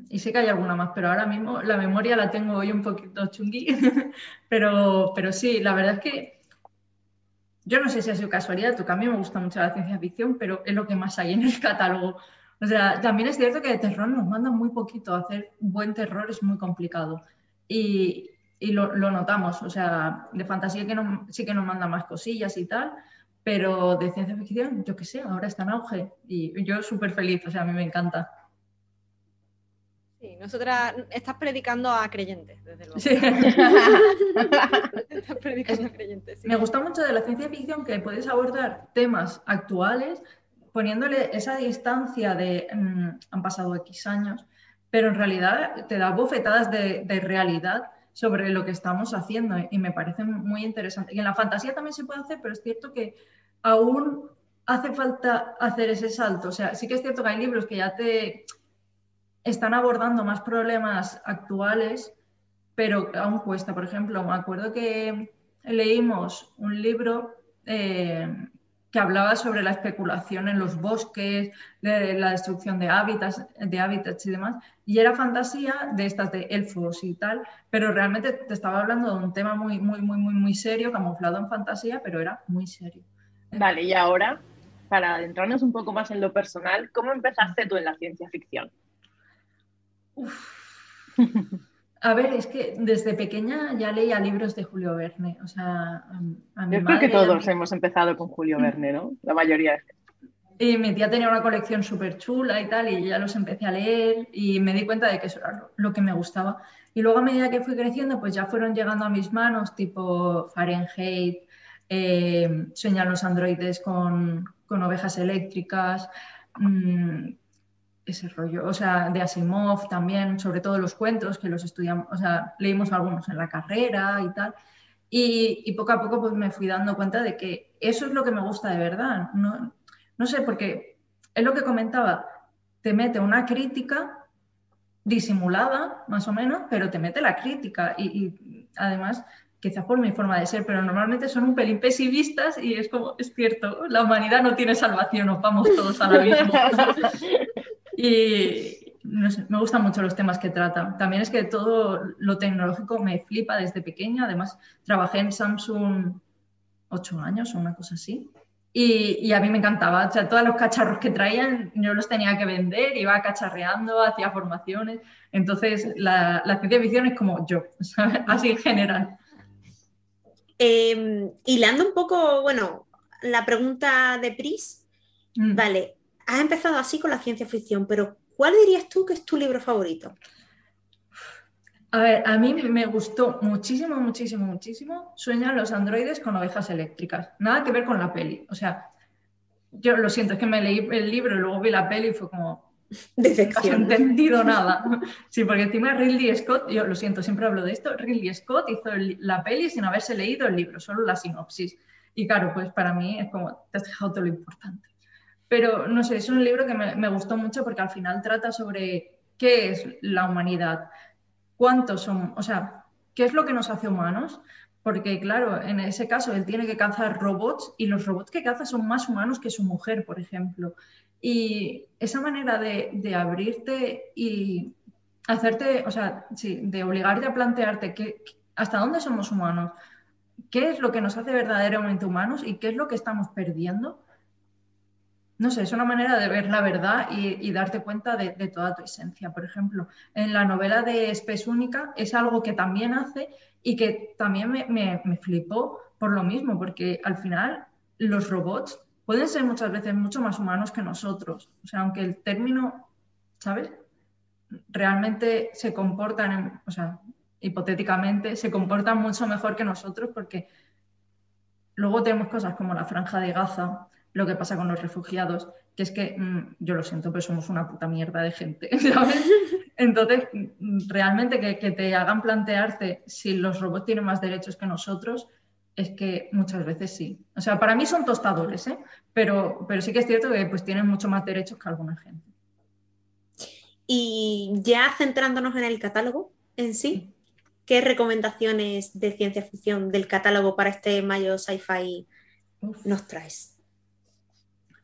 y sé que hay alguna más, pero ahora mismo la memoria la tengo hoy un poquito chungui. pero, pero sí, la verdad es que yo no sé si ha sido casualidad, porque a mí me gusta mucho la ciencia ficción, pero es lo que más hay en el catálogo. O sea, también es cierto que de terror nos mandan muy poquito. Hacer buen terror es muy complicado. Y, y lo, lo, notamos. O sea, de fantasía que no, sí que nos manda más cosillas y tal, pero de ciencia ficción, yo qué sé, ahora está en auge. Y yo súper feliz, o sea, a mí me encanta. Sí, nosotras estás predicando a creyentes, desde luego. Sí. estás predicando a creyentes. Me gusta mucho de la ciencia ficción que puedes abordar temas actuales poniéndole esa distancia de mm, han pasado X años, pero en realidad te da bofetadas de, realidad sobre lo que estamos haciendo y me parece muy interesante. Y en la fantasía también se puede hacer, pero es cierto que aún hace falta hacer ese salto. O sea, sí que es cierto que hay libros que ya te están abordando más problemas actuales, pero aún cuesta. Por ejemplo, me acuerdo que leímos un libro eh, que hablaba sobre la especulación en los bosques, de la destrucción de hábitats, de hábitats y demás, y era fantasía de estas de elfos y tal, pero realmente te estaba hablando de un tema muy, muy, muy, muy, muy serio, camuflado en fantasía, pero era muy serio. Vale, y ahora, para adentrarnos un poco más en lo personal, ¿cómo empezaste tú en la ciencia ficción? A ver, es que desde pequeña ya leía libros de Julio Verne. O sea, a, mi Yo creo que todos hemos empezado con Julio Verne, ¿no? La mayoría. Y mi tía tenía una colección súper chula y tal, y ya los empecé a leer y me di cuenta de que eso era lo que me gustaba. Y luego a medida que fui creciendo, pues ya fueron llegando a mis manos, tipo Fahrenheit, eh, Sueñan los androides con, ovejas eléctricas, mm, ese rollo, o sea, de Asimov también, sobre todo los cuentos que los estudiamos, o sea, leímos algunos en la carrera y tal. Y, poco a poco pues me fui dando cuenta de que eso es lo que me gusta de verdad. No, no sé, porque es lo que comentaba, te mete una crítica disimulada, más o menos, pero te mete la crítica y, además quizás por mi forma de ser, pero normalmente son un pelín pesimistas y es como, es cierto, la humanidad no tiene salvación, nos vamos todos a Y me gustan mucho los temas que trata. También es que todo lo tecnológico me flipa desde pequeña. Además, trabajé en Samsung ocho años o una cosa así. Y, a mí me encantaba. O sea, todos los cacharros que traían yo los tenía que vender, iba cacharreando, hacía formaciones. Entonces, la, la ciencia ficción es como yo, así en general. Eh, hilando un poco, bueno, la pregunta de Pris, mm. vale, has empezado así con la ciencia ficción, pero ¿cuál dirías tú que es tu libro favorito? A ver, a mí me gustó muchísimo, muchísimo, muchísimo Sueñan los androides con ovejas eléctricas. Nada que ver con la peli. O sea, yo lo siento, es que me leí el libro y luego vi la peli y fue como... Decepción. No he entendido nada. Sí, porque encima Ridley Scott, yo lo siento, siempre hablo de esto, Ridley Scott hizo la peli sin haberse leído el libro, solo la sinopsis. Y claro, pues para mí es como, te has dejado todo lo importante. Pero no sé, es un libro que me, gustó mucho porque al final trata sobre qué es la humanidad, cuántos son, o sea, qué es lo que nos hace humanos. Porque, claro, en ese caso él tiene que cazar robots y los robots que caza son más humanos que su mujer, por ejemplo. Y esa manera de, abrirte y hacerte, o sea, sí, de obligarte a plantearte que, hasta dónde somos humanos, qué es lo que nos hace verdaderamente humanos y qué es lo que estamos perdiendo, no sé, es una manera de ver la verdad y, darte cuenta de, toda tu esencia. Por ejemplo, en la novela de Espes Única es algo que también hace y que también me, flipó por lo mismo, porque al final los robots pueden ser muchas veces mucho más humanos que nosotros. O sea, aunque el término, ¿sabes? Realmente se comportan, o sea, hipotéticamente, se comportan mucho mejor que nosotros porque luego tenemos cosas como la franja de Gaza, lo que pasa con los refugiados, que es que, mm, yo lo siento, pero somos una puta mierda de gente, ¿sabes? Entonces, mm, realmente que, te hagan plantearte si los robots tienen más derechos que nosotros, es que muchas veces sí. O sea, para mí son tostadores, ¿eh? pero, pero sí que es cierto que pues, tienen mucho más derechos que alguna gente. Y ya centrándonos en el catálogo en sí, ¿qué recomendaciones de ciencia ficción del catálogo para este mayo sci-fi nos traes?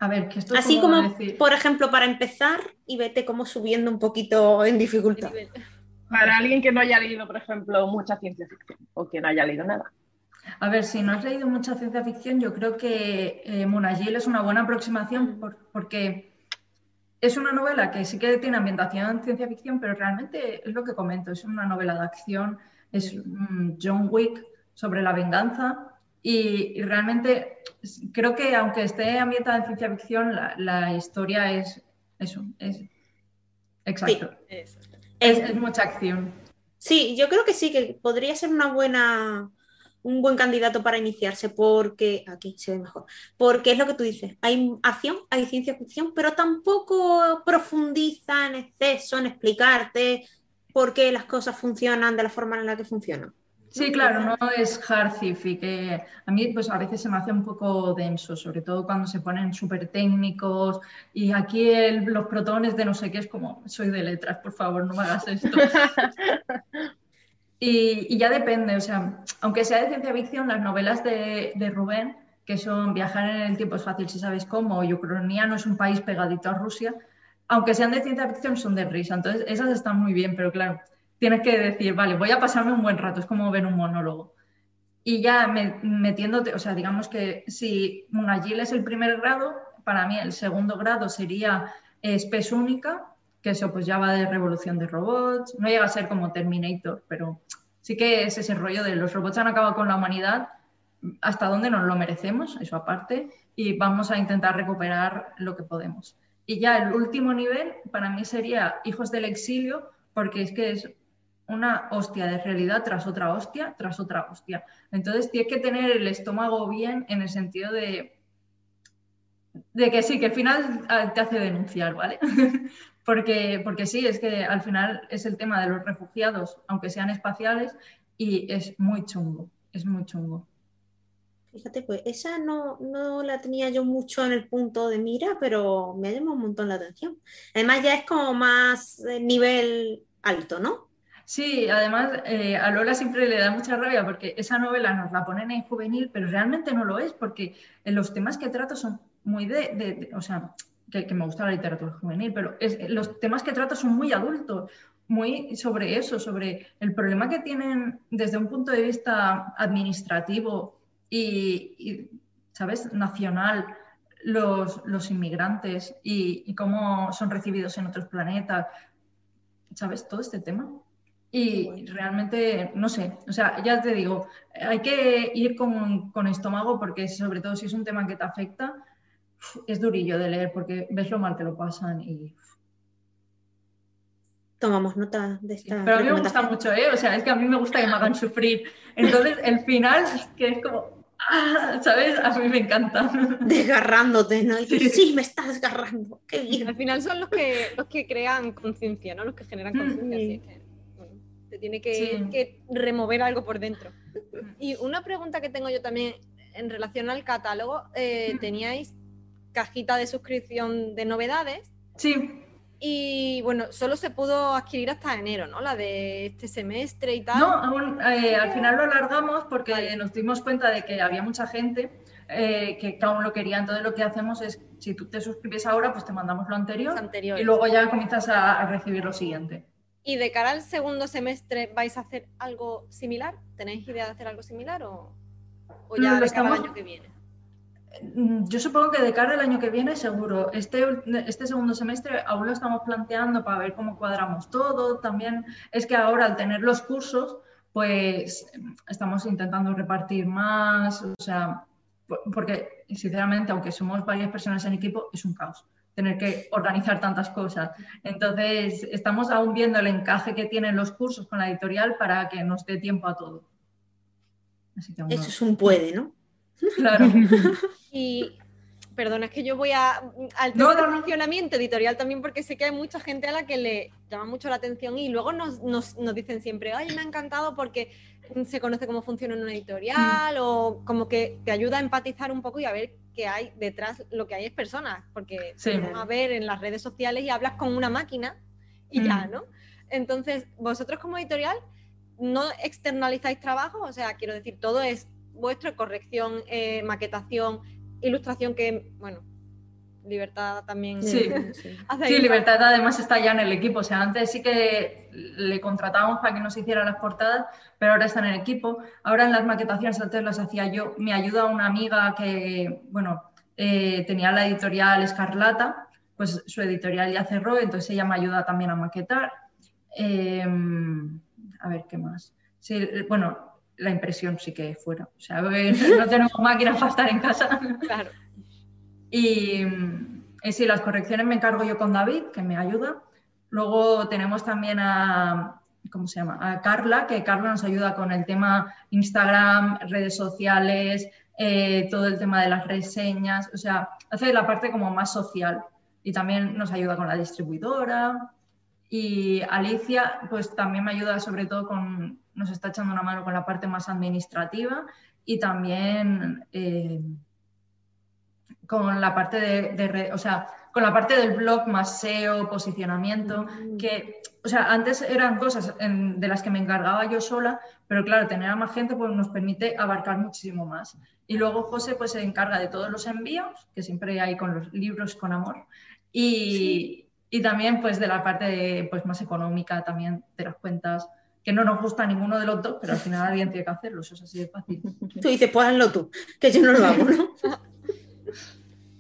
A ver, que esto Así como, por ejemplo, para empezar y vete como subiendo un poquito en dificultad. Para alguien que no haya leído, por ejemplo, mucha ciencia ficción o que no haya leído nada. A ver, si no has leído mucha ciencia ficción, yo creo que eh, Munagil es una buena aproximación porque es una novela que sí que tiene ambientación en ciencia ficción, pero realmente es lo que comento, es una novela de acción, es John Wick sobre la venganza y, realmente creo que aunque esté ambientada en ciencia ficción, la, historia es eso, es exacto. es, mucha acción. Sí, yo creo que sí, que podría ser una buena, un buen candidato para iniciarse, porque aquí se ve mejor, porque es lo que tú dices, hay acción, hay ciencia ficción, pero tampoco profundiza en exceso en explicarte por qué las cosas funcionan de la forma en la que funcionan. Sí, claro, no es hard sci que a mí pues a veces se me hace un poco denso, sobre todo cuando se ponen súper técnicos y aquí los protones de no sé qué es como, soy de letras, por favor, no me hagas esto. y, ya depende, o sea, aunque sea de ciencia ficción, las novelas de, de Rubén, que son Viajar en el tiempo es fácil si sabes cómo, y Ucrania no es un país pegadito a Rusia, aunque sean de ciencia ficción, son de risa, entonces esas están muy bien, pero claro tienes que decir, vale, voy a pasarme un buen rato, es como ver un monólogo. Y ya metiéndote, o sea, digamos que si un agile es el primer grado, para mí el segundo grado sería Spes única, que eso pues ya va de revolución de robots, no llega a ser como Terminator, pero sí que es ese rollo de los robots han acabado con la humanidad, hasta dónde nos lo merecemos, eso aparte, y vamos a intentar recuperar lo que podemos. Y ya el último nivel para mí sería Hijos del Exilio, porque es que es una hostia de realidad tras otra hostia, tras otra hostia. Entonces tienes que tener el estómago bien en el sentido de, de que sí, que al final ah, te hace denunciar, ¿vale? porque, porque sí, es que al final es el tema de los refugiados, aunque sean espaciales, y es muy chungo, es muy chungo. Fíjate, pues esa no, no la tenía yo mucho en el punto de mira, pero me ha llamado un montón la atención. Además ya es como más nivel alto, ¿no? Sí, además eh, a Lola siempre le da mucha rabia porque esa novela nos la ponen en juvenil, pero realmente no lo es porque los temas que trato son muy de, o sea, que, me gusta la literatura juvenil, pero los temas que trato son muy adultos, muy sobre eso, sobre el problema que tienen desde un punto de vista administrativo y, ¿sabes?, nacional. Los, los inmigrantes y, y cómo son recibidos en otros planetas, ¿sabes? Todo este tema. Y realmente, no sé, o sea, ya te digo, hay que ir con, con, estómago porque sobre todo si es un tema que te afecta, es durillo de leer porque ves lo mal que lo pasan y... Tomamos nota de esta. pero a mí me gusta mucho, ¿eh? O sea, es que a mí me gusta que me hagan sufrir. Entonces, el final, que es como, ¡ah! ¿sabes? A mí me encanta. Desgarrándote, ¿no? Y sí. me estás desgarrando. Qué bien. Al final son los que, los que crean conciencia, ¿no? Los que generan conciencia te tiene que, remover algo por dentro. Y una pregunta que tengo yo también en relación al catálogo, eh, teníais cajita de suscripción de novedades. Sí. Y bueno, solo se pudo adquirir hasta enero, ¿no? La de este semestre y tal. No, aún, eh, al final lo alargamos porque nos dimos cuenta de que había mucha gente eh, que, aún lo quería. Entonces lo que hacemos es, si tú te suscribes ahora, pues te mandamos lo anterior, y luego ya comienzas a recibir lo siguiente. ¿Y de cara al segundo semestre vais a hacer algo similar? ¿Tenéis idea de hacer algo similar o, ya de cara al año que viene? Mm, yo supongo que de cara al año que viene seguro. Este, este segundo semestre aún lo estamos planteando para ver cómo cuadramos todo. También es que ahora al tener los cursos, pues estamos intentando repartir más, o sea, porque sinceramente, aunque somos varias personas en equipo, es un caos tener que organizar tantas cosas. Entonces, estamos aún viendo el encaje que tienen los cursos con la editorial para que nos dé tiempo a todo. Eso es un puede, ¿no? Claro. y perdona, es que yo voy a al funcionamiento editorial también porque sé que hay mucha gente a la que le llama mucho la atención y luego nos, nos, nos dicen siempre, ay, me ha encantado porque se conoce cómo funciona una editorial mm. o como que te ayuda a empatizar un poco y a ver que hay detrás, lo que hay es personas, porque vamos a ver en las redes sociales y hablas con una máquina y ya, mm. ¿no? Entonces, vosotros como editorial no externalizáis trabajo, o sea, quiero decir, todo es vuestro, corrección, eh, maquetación, ilustración, que, bueno, Libertad también. Sí, sí. Libertad además está ya en el equipo. O sea, antes sí que le contratábamos para que nos hiciera las portadas, pero ahora está en el equipo. Ahora en las maquetaciones antes las hacía yo. Me ayuda una amiga que, bueno, eh, tenía la editorial Escarlata, pues su editorial ya cerró, entonces ella me ayuda también a maquetar. Em, a ver, ¿qué más? Sí, bueno, la impresión sí que fuera. O sea, no tenemos máquinas para estar en casa. Claro. Y, y sí, las correcciones me encargo yo con David, que me ayuda. Luego tenemos también a, ¿cómo se llama? A Carla, que Carla nos ayuda con el tema Instagram, redes sociales, eh, todo el tema de las reseñas, o sea, hace la parte como más social y también nos ayuda con la distribuidora Y Alicia, pues también me ayuda sobre todo con, nos está echando una mano con la parte más administrativa y también eh, con la parte de, o sea, con la parte del blog más SEO, posicionamiento, mm. que, o sea, antes eran cosas de las que me encargaba yo sola, pero claro, tener a más gente pues nos permite abarcar muchísimo más. Y luego José pues se encarga de todos los envíos, que siempre hay con los libros con amor, y, y también pues de la parte pues más económica también de las cuentas que no nos gusta ninguno de los dos, pero al final alguien tiene que hacerlo, eso es así de fácil. Tú dices, pues hazlo tú, que yo no lo hago, ¿no?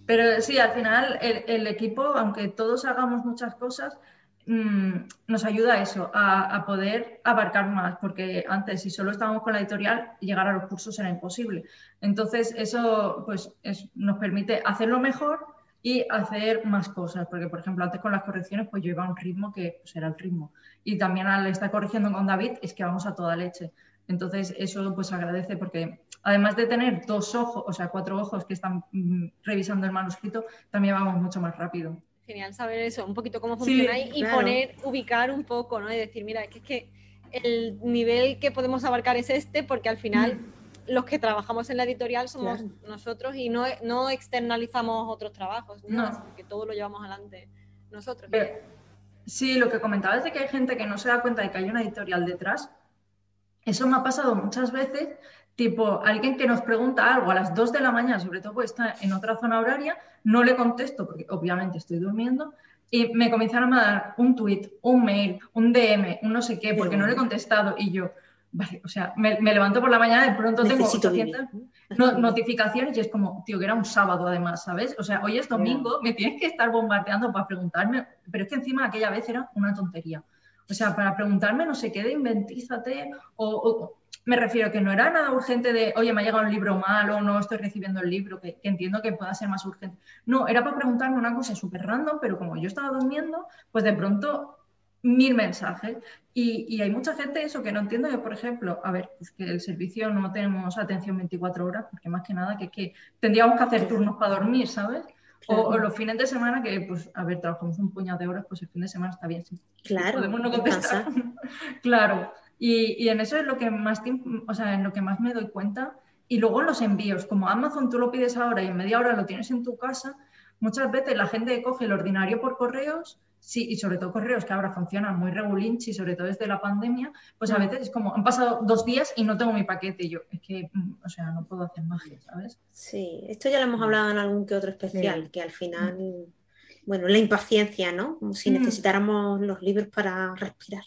Pero sí, al final el, equipo, aunque todos hagamos muchas cosas, mm, nos ayuda a eso, a, poder abarcar más, porque antes si solo estábamos con la editorial, llegar a los cursos era imposible. Entonces eso pues nos permite hacerlo mejor y hacer más cosas, porque por ejemplo antes con las correcciones pues yo iba a un ritmo que pues, era el ritmo y también al estar corrigiendo con David es que vamos a toda leche. Entonces eso pues agradece porque además de tener dos ojos, o sea, cuatro ojos que están mm, revisando el manuscrito, también vamos mucho más rápido. Genial saber eso, un poquito cómo funciona y poner, ubicar un poco, ¿no? Y decir, mira, es que, es que el nivel que podemos abarcar es este porque al final... Mm los que trabajamos en la editorial somos nosotros y no, no externalizamos otros trabajos, no. que todo lo llevamos adelante nosotros. sí, lo que comentabas de que hay gente que no se da cuenta de que hay una editorial detrás, eso me ha pasado muchas veces, tipo alguien que nos pregunta algo a las 2 de la mañana, sobre todo porque está en otra zona horaria, no le contesto porque obviamente estoy durmiendo. Y me comienzan a dar un tweet, un mail, un DM, un no sé qué, porque no le he contestado. Y yo, vale, o sea, me, levanto por la mañana y de pronto tengo 800 notificaciones y es como, tío, que era un sábado además, ¿sabes? O sea, hoy es domingo, me tienes que estar bombardeando para preguntarme, pero es que encima aquella vez era una tontería. O sea, para preguntarme no sé qué de inventízate o, me refiero que no era nada urgente de, oye, me ha llegado un libro malo, no estoy recibiendo el libro, que, entiendo que pueda ser más urgente. No, era para preguntarme una cosa súper random, pero como yo estaba durmiendo, pues de pronto mil mensajes. Y, hay mucha gente eso que no entiendo que, por ejemplo, a ver, pues que el servicio no tenemos atención 24 horas, porque más que nada que, que tendríamos que hacer turnos para dormir, ¿sabes? O, los fines de semana que, pues, a ver, trabajamos un puñado de horas, pues el fin de semana está bien. Sí. Claro. Podemos no contestar. claro. Y, y, en eso es lo que más o sea, en lo que más me doy cuenta. Y luego los envíos, como Amazon tú lo pides ahora y en media hora lo tienes en tu casa, muchas veces la gente coge el ordinario por correos Sí, y sobre todo correos que ahora funcionan muy regulinchi, sobre todo desde la pandemia, pues a mm. veces es como, han pasado dos días y no tengo mi paquete y yo, es que, mm, o sea, no puedo hacer magia, ¿sabes? Sí, esto ya lo hemos hablado en algún que otro especial, que al final, bueno, la impaciencia, ¿no? Como si mm. necesitáramos los libros para respirar.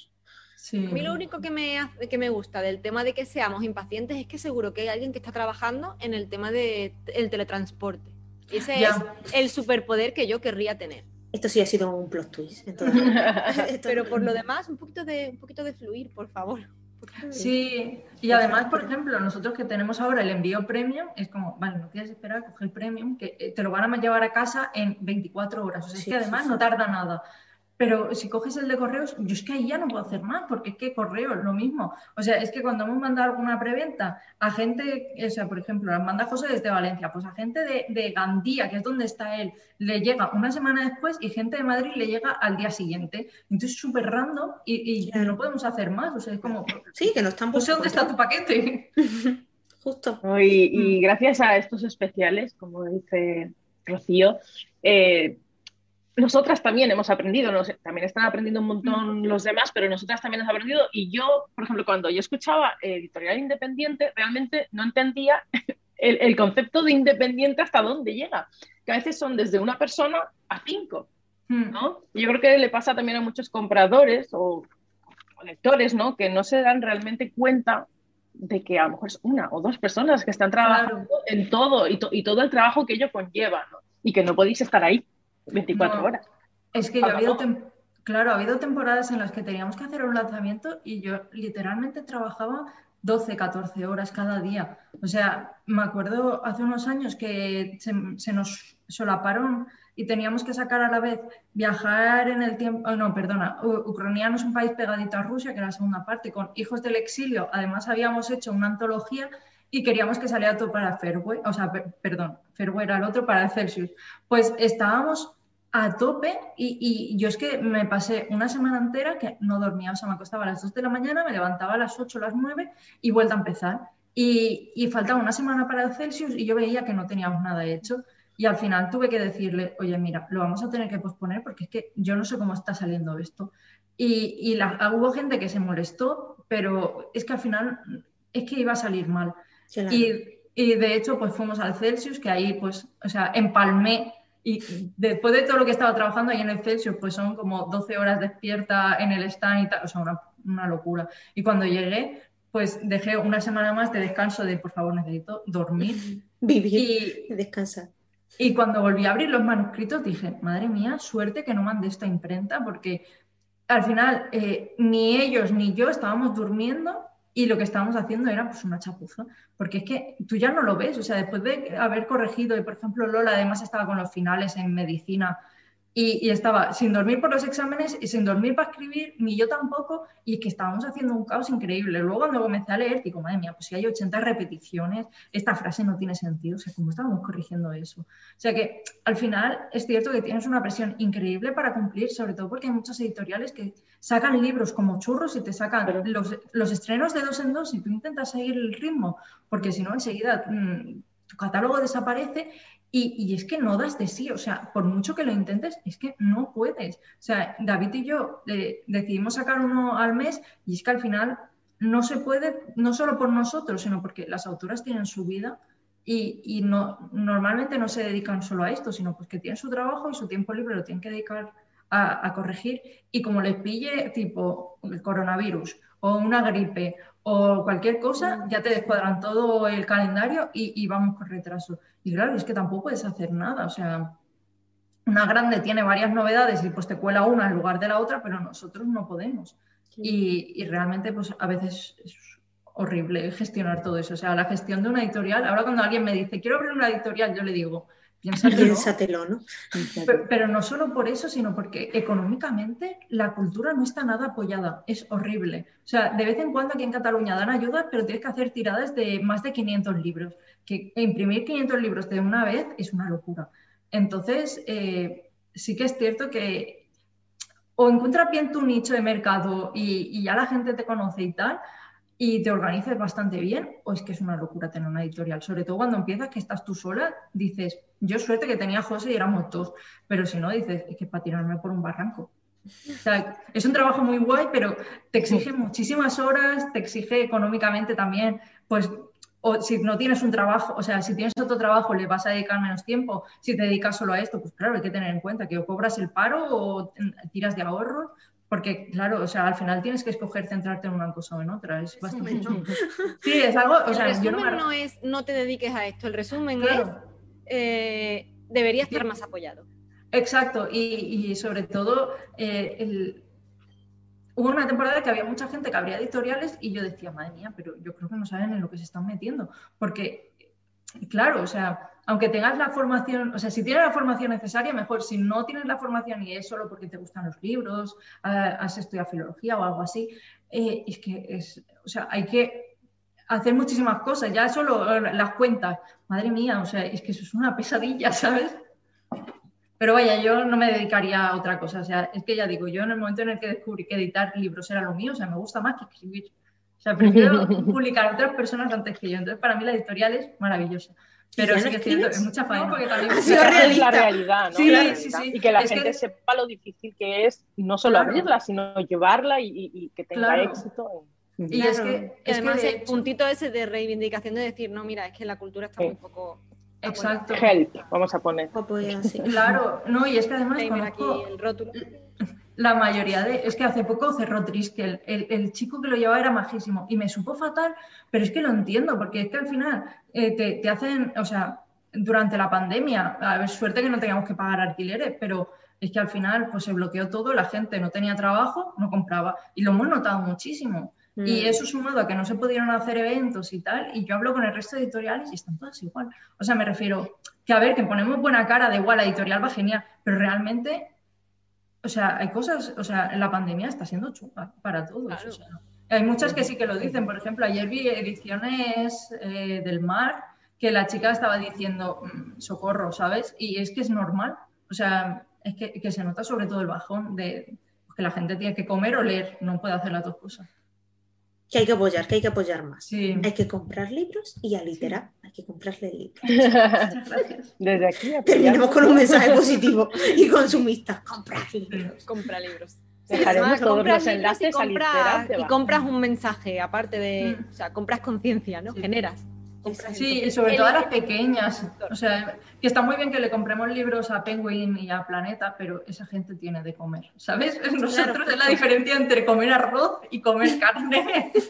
Sí. A mí lo único que me, que me gusta del tema de que seamos impacientes es que seguro que hay alguien que está trabajando en el tema del teletransporte. Y ese es el superpoder que yo querría tener. Esto sí ha sido un plot twist. Pero por lo demás, un poquito de, un poquito de fluir, por favor. Sí, y además, por ejemplo, nosotros que tenemos ahora el envío premium, es como, vale, no quieres esperar a coger el premium, que eh, te lo van a llevar a casa en 24 horas. O sea, es que además no tarda nada. Pero si coges el de correos, yo es que ahí ya no puedo hacer más, porque es que correo es lo mismo. O sea, es que cuando hemos mandado alguna preventa a gente, o sea, por ejemplo, la manda José desde Valencia, pues a gente de, Gandía, que es donde está él, le llega una semana después y gente de Madrid le llega al día siguiente. Entonces, súper random y, no podemos hacer más. O sea, es como. Sí, que no están. No sé dónde está tu paquete. Justo. Y, y, gracias a estos especiales, como dice Rocío, eh, nosotras también hemos aprendido, también están aprendiendo un montón los demás, pero nosotras también hemos aprendido. Y yo, por ejemplo, cuando yo escuchaba editorial independiente, realmente no entendía el, concepto de independiente hasta dónde llega, que a veces son desde una persona a cinco. Hmm. ¿no? yo creo que le pasa también a muchos compradores o, lectores ¿no? que no se dan realmente cuenta de que a lo mejor es una o dos personas que están trabajando en todo y, y, todo el trabajo que ello conlleva ¿no? y que no podéis estar ahí 24 horas. Es que ha habido, claro, ha habido temporadas en las que teníamos que hacer un lanzamiento y yo literalmente trabajaba 12, 14 horas cada día. O sea, me acuerdo hace unos años que se, nos solaparon y teníamos que sacar a la vez viajar en el tiempo, oh, no, perdona, Ucrania no es un país pegadito a Rusia, que era la segunda parte, con Hijos del Exilio. Además, habíamos hecho una antología y queríamos que saliera todo para Fairway, o sea, perdón, Fairway era el otro para Celsius. Pues estábamos a tope y, yo es que me pasé una semana entera que no dormía, o sea, me acostaba a las 2 de la mañana, me levantaba a las 8, las 9 y vuelta a empezar. Y, y faltaba una semana para el Celsius y yo veía que no teníamos nada hecho. Y al final tuve que decirle, oye, mira, lo vamos a tener que posponer porque es que yo no sé cómo está saliendo esto. Y, y la, hubo gente que se molestó, pero es que al final es que iba a salir mal. Y, y, de hecho, pues fuimos al Celsius, que ahí, pues, o sea, empalmé. Y después de todo lo que estaba trabajando ahí en el Celsius, pues son como 12 horas despierta en el stand y tal, o sea, una, una locura. Y cuando llegué, pues dejé una semana más de descanso de, por favor, necesito dormir. Vivir y descansar. Y cuando volví a abrir los manuscritos dije, madre mía, suerte que no mandé esta imprenta porque al final eh, ni ellos ni yo estábamos durmiendo y lo que estábamos haciendo era pues una chapuza, porque es que tú ya no lo ves, o sea, después de haber corregido, y por ejemplo Lola además estaba con los finales en medicina y, estaba sin dormir por los exámenes y sin dormir para escribir, ni yo tampoco, y es que estábamos haciendo un caos increíble. Luego cuando comencé a leer, digo, madre mía, pues si hay 80 repeticiones, esta frase no tiene sentido, o sea, ¿cómo estábamos corrigiendo eso? O sea que al final es cierto que tienes una presión increíble para cumplir, sobre todo porque hay muchas editoriales que sacan libros como churros y te sacan los, los, estrenos de dos en dos y tú intentas seguir el ritmo, porque si no enseguida... Mm, tu catálogo desaparece y, es que no das de sí, o sea, por mucho que lo intentes, es que no puedes. O sea, David y yo eh, decidimos sacar uno al mes y es que al final no se puede, no solo por nosotros, sino porque las autoras tienen su vida y, no, normalmente no se dedican solo a esto, sino pues que tienen su trabajo y su tiempo libre lo tienen que dedicar a, a corregir. Y como les pille tipo el coronavirus o una gripe o cualquier cosa, ya te descuadran todo el calendario y, vamos con retraso. Y claro, es que tampoco puedes hacer nada. O sea, una grande tiene varias novedades y pues te cuela una en lugar de la otra, pero nosotros no podemos. Y, realmente pues a veces es horrible gestionar todo eso. O sea, la gestión de una editorial, ahora cuando alguien me dice, quiero abrir una editorial, yo le digo, Piénsatelo. ¿no? Pero, no solo por eso, sino porque económicamente la cultura no está nada apoyada. Es horrible. O sea, de vez en cuando aquí en Cataluña dan ayuda, pero tienes que hacer tiradas de más de 500 libros. Que imprimir 500 libros de una vez es una locura. Entonces, eh, sí que es cierto que o encuentras bien tu nicho de mercado y, y ya la gente te conoce y tal, y te organices bastante bien, o es que es una locura tener una editorial. Sobre todo cuando empiezas que estás tú sola, dices, yo suerte que tenía José y éramos dos, pero si no, dices, es que para tirarme por un barranco. O sea, es un trabajo muy guay, pero te exige muchísimas horas, te exige económicamente también, pues, o si no tienes un trabajo, o sea, si tienes otro trabajo, le vas a dedicar menos tiempo. Si te dedicas solo a esto, pues claro, hay que tener en cuenta que o cobras el paro o tiras de ahorro porque, claro, o sea, al final tienes que escoger centrarte en una cosa o en otra. Es bastante Sí, es algo. O sea, el resumen no, es no te dediques a esto. El resumen es eh, debería estar más apoyado. Exacto. Y, sobre todo, eh, hubo una temporada que había mucha gente que abría editoriales y yo decía, madre mía, pero yo creo que no saben en lo que se están metiendo. Porque, claro, o sea aunque tengas la formación, o sea, si tienes la formación necesaria, mejor. Si no tienes la formación y es solo porque te gustan los libros, has estudiado filología o algo así, eh, es que es, o sea, hay que hacer muchísimas cosas, ya solo eh, las cuentas. Madre mía, o sea, es que eso es una pesadilla, ¿sabes? Pero vaya, yo no me dedicaría a otra cosa. O sea, es que ya digo, yo en el momento en el que descubrí que editar libros era lo mío, o sea, me gusta más que escribir. O sea, prefiero publicar a otras personas antes que yo. Entonces, para mí la editorial es maravillosa. Pero sí que es cierto, es mucha faena. porque también es la realidad, ¿no? Sí, sí, sí. Y que la gente sepa lo difícil que es no solo abrirla, sino llevarla y, que tenga éxito. Y es que, además el puntito ese de reivindicación de decir, no, mira, es que la cultura está un poco... Exacto. Help, vamos a poner. Claro, no, y es que además aquí el rótulo la mayoría de... Es que hace poco cerró triste, el, chico que lo llevaba era majísimo y me supo fatal, pero es que lo entiendo, porque es que al final eh, te, hacen, o sea, durante la pandemia, a ver, suerte que no teníamos que pagar alquileres, pero es que al final pues se bloqueó todo, la gente no tenía trabajo, no compraba y lo hemos notado muchísimo. Y mm. eso sumado a que no se pudieron hacer eventos y tal, y yo hablo con el resto de editoriales y están todas igual. O sea, me refiero que a ver, que ponemos buena cara de igual, la editorial va genial, pero realmente o sea, hay cosas, o sea, la pandemia está siendo chunga para todos. hay muchas que sí que lo dicen. Por ejemplo, ayer vi ediciones eh, del mar que la chica estaba diciendo mm, socorro, ¿sabes? Y es que es normal. O sea, es que, que se nota sobre todo el bajón de que la gente tiene que comer o leer, no puede hacer las dos cosas. Que hay que apoyar, que hay que apoyar más. Sí. Hay que comprar libros y a literar hay que comprarle libros. Muchas gracias. Desde aquí Terminemos apoyamos con un mensaje positivo y consumista. Comprar libros. Compra libros. Dejaremos todos los libros y enlaces a compras- Literat y compras un mensaje, aparte de, Mm. o sea, compras conciencia, ¿no? Sí. Generas. Compras Sí, y sobre todo a las pequeñas. O sea, que está muy bien que le compremos libros a Penguin y a Planeta, pero esa gente tiene de comer, ¿sabes? Nosotros es la diferencia entre comer arroz y comer carne.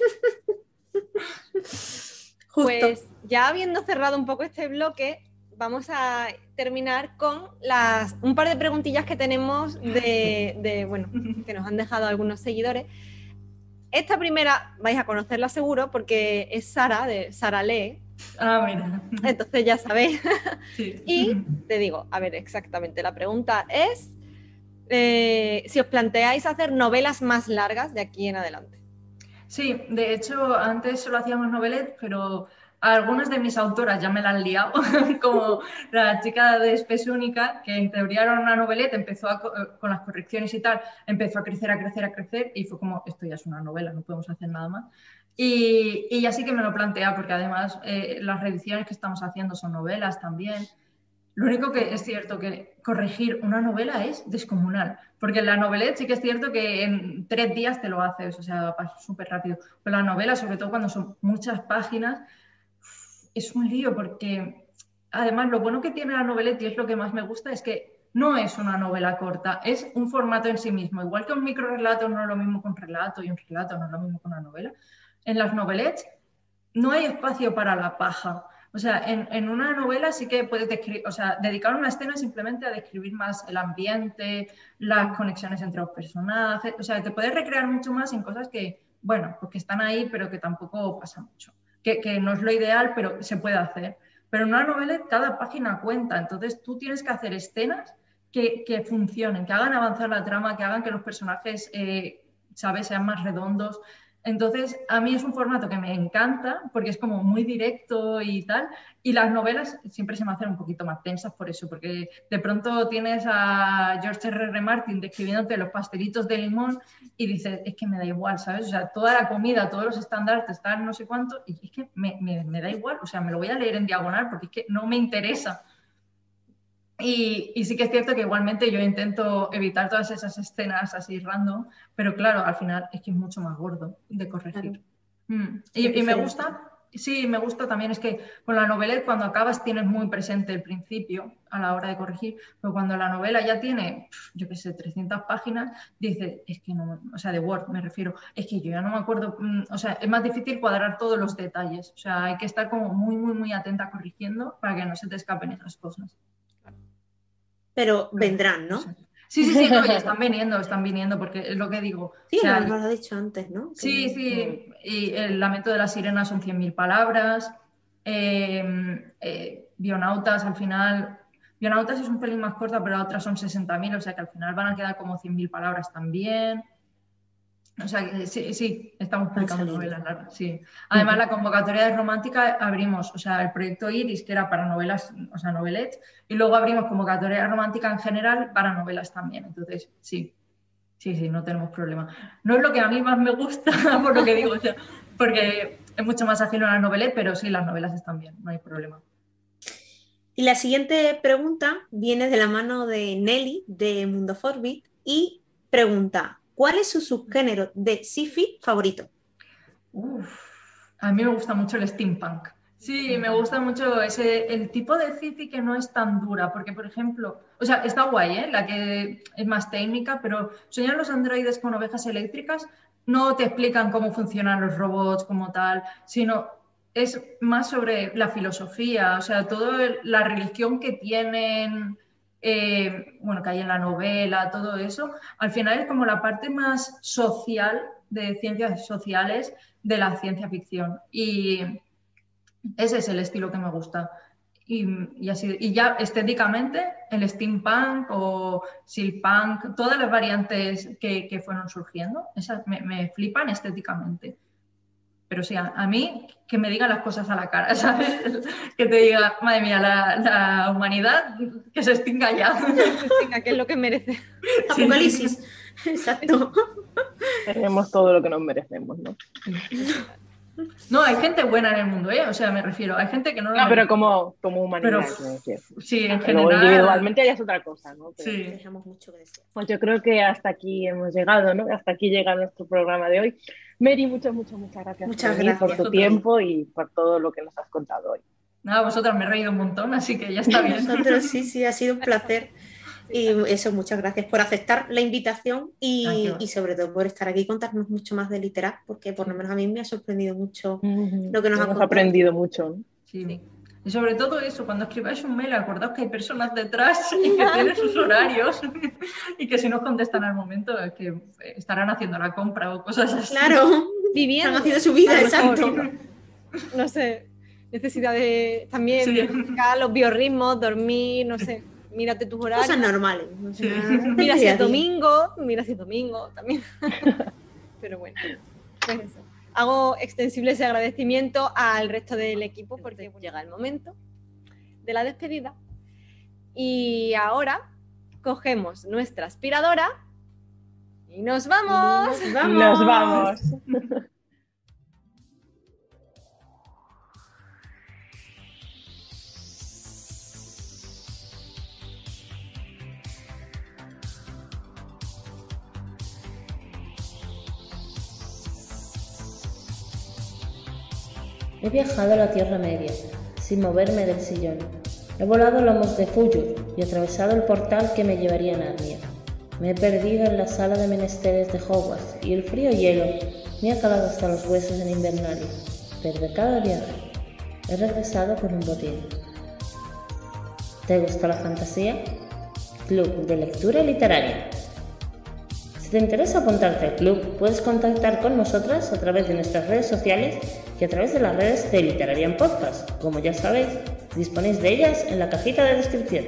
Justo. Pues ya habiendo cerrado un poco este bloque, vamos a terminar con las un par de preguntillas que tenemos de, de, bueno, que nos han dejado algunos seguidores. Esta primera vais a conocerla seguro porque es Sara, de Sara Lee, Ah, mira. entonces ya sabéis. Sí. Y te digo, a ver, exactamente, la pregunta es eh, si os planteáis hacer novelas más largas de aquí en adelante. Sí, de hecho, antes solo hacíamos novelet, pero algunas de mis autoras ya me la han liado, como la chica de Espes Única, que en teoría era una novelette, empezó a co- con las correcciones y tal, empezó a crecer, a crecer, a crecer, y fue como, esto ya es una novela, no podemos hacer nada más. Y, y ya sí que me lo plantea, porque además eh, las reediciones que estamos haciendo son novelas también. Lo único que es cierto que corregir una novela es descomunal, porque la novelette sí que es cierto que en tres días te lo haces, o sea, pasa súper rápido. Pero la novela, sobre todo cuando son muchas páginas, es un lío, porque además lo bueno que tiene la novelette y es lo que más me gusta es que no es una novela corta, es un formato en sí mismo. Igual que un microrelato no es lo mismo que un relato y un relato no es lo mismo que una novela. En las novelettes no hay espacio para la paja. O sea, en, en una novela sí que puedes o sea, dedicar una escena simplemente a describir más el ambiente, las conexiones entre los personajes. O sea, te puedes recrear mucho más en cosas que, bueno, pues que están ahí, pero que tampoco pasa mucho. Que, no es lo ideal, pero se puede hacer. Pero en una novela cada página cuenta, entonces tú tienes que hacer escenas que, que funcionen, que hagan avanzar la trama, que hagan que los personajes, eh, ¿sabes?, sean más redondos. Entonces, a mí es un formato que me encanta porque es como muy directo y tal. Y las novelas siempre se me hacen un poquito más tensas por eso, porque de pronto tienes a George R. R. Martin describiéndote los pastelitos de limón y dices, es que me da igual, ¿sabes? O sea, toda la comida, todos los estandartes, tal, no sé cuánto, y es que me, me, me da igual, o sea, me lo voy a leer en diagonal porque es que no me interesa. Y, y, sí que es cierto que igualmente yo intento evitar todas esas escenas así random, pero claro, al final es que es mucho más gordo de corregir. Claro. Mm. Y, y, me gusta, sí, me gusta también, es que con la novela cuando acabas tienes muy presente el principio a la hora de corregir, pero cuando la novela ya tiene, yo qué sé, 300 páginas, dices, es que no, o sea, de Word me refiero, es que yo ya no me acuerdo, mm, o sea, es más difícil cuadrar todos los detalles, o sea, hay que estar como muy, muy, muy atenta corrigiendo para que no se te escapen esas cosas pero vendrán, ¿no? Sí, sí, sí, no, ya están viniendo, están viniendo, porque es lo que digo. Sí, o sea, no, lo has dicho antes, ¿no? Sí, que, sí, y el lamento de la sirena son 100.000 palabras, eh, eh, Bionautas al final, Bionautas es un pelín más corta, pero la otra son 60.000, o sea que al final van a quedar como 100.000 palabras también. O sea, que sí, sí, estamos publicando novelas largas, sí. Además, la convocatoria de romántica abrimos, o sea, el proyecto Iris, que era para novelas, o sea, novelets, y luego abrimos convocatoria romántica en general para novelas también. Entonces, sí, sí, sí, no tenemos problema. No es lo que a mí más me gusta, por lo que digo, o sea, porque es mucho más ajeno a las novelas, pero sí, las novelas están bien, no hay problema. Y la siguiente pregunta viene de la mano de Nelly, de Mundo Forbit, y pregunta, ¿Cuál es su subgénero de sci-fi favorito? Uf, a mí me gusta mucho el steampunk. Sí, me gusta mucho ese, el tipo de sci-fi que no es tan dura, porque por ejemplo, o sea, está guay, ¿eh? la que es más técnica, pero soñar los androides con ovejas eléctricas no te explican cómo funcionan los robots como tal, sino es más sobre la filosofía, o sea, toda la religión que tienen, eh, bueno, que hay en la novela, todo eso, al final es como la parte más social de ciencias sociales de la ciencia ficción. Y ese es el estilo que me gusta. Y, así, y ya estéticamente, el steampunk o silpunk, todas las variantes que, que fueron surgiendo, esas me, flipan estéticamente. Pero sí, a, a mí que me diga las cosas a la cara, ¿sabes? Que te diga, madre mía, la, la humanidad que se extinga ya. Venga, que es lo que merece. Apocalipsis. Exacto. Tenemos todo lo que nos merecemos, ¿no? No, hay gente buena en el mundo, ¿eh? O sea, me refiero, hay gente que no lo No, pero como, como humanidad. Pero-. Sí, en Pero general. individualmente ya es otra cosa, ¿no? Pero- Sí. Dejamos mucho que desear. Pues yo creo que hasta aquí hemos llegado, ¿no? Hasta aquí llega nuestro programa de hoy. Mary, muchas, muchas, muchas gracias Muchas por, venir, por gracias. tu tiempo y por todo lo que nos has contado hoy. Nada, vosotras me he reído un montón, así que ya está bien. Nosotros sí, sí, ha sido un placer. Y eso, muchas gracias por aceptar la invitación y, y sobre todo por estar aquí y contarnos mucho más de literar, porque por lo menos a mí me ha sorprendido mucho. Lo que nos ha hemos contado. aprendido mucho. Sí. Y sobre todo eso, cuando escribáis un mail, acordaos que hay personas detrás y que tienen sus horarios y que si no contestan al momento es que estarán haciendo la compra o cosas así. Claro, Viviendo. han hacido su vida, exacto. no sé, necesidad de también Sí. verificar los biorritmos, dormir, no sé, mírate tus horarios. Cosas normales. o sea, Sí. del Mira si es domingo, mira si es domingo también. Pero bueno, pues eso. Hago extensible ese agradecimiento al resto del equipo porque llega el momento de la despedida. Y ahora cogemos nuestra aspiradora y nos vamos. Nos vamos. Nos vamos. He viajado a la Tierra Media, sin moverme del sillón. He volado lomos de Fuyur y atravesado el portal que me llevaría a Narnia. Me he perdido en la sala de menesteres de Hogwarts y el frío hielo me ha calado hasta los huesos en Invernalia. Pero de cada viaje he regresado con un botín. ¿Te gusta la fantasía? Club de Lectura Literaria. Si te interesa apuntarte al club, puedes contactar con nosotras a través de nuestras redes sociales y a través de las redes de Literarian Podcast. Como ya sabéis, disponéis de ellas en la cajita de descripción.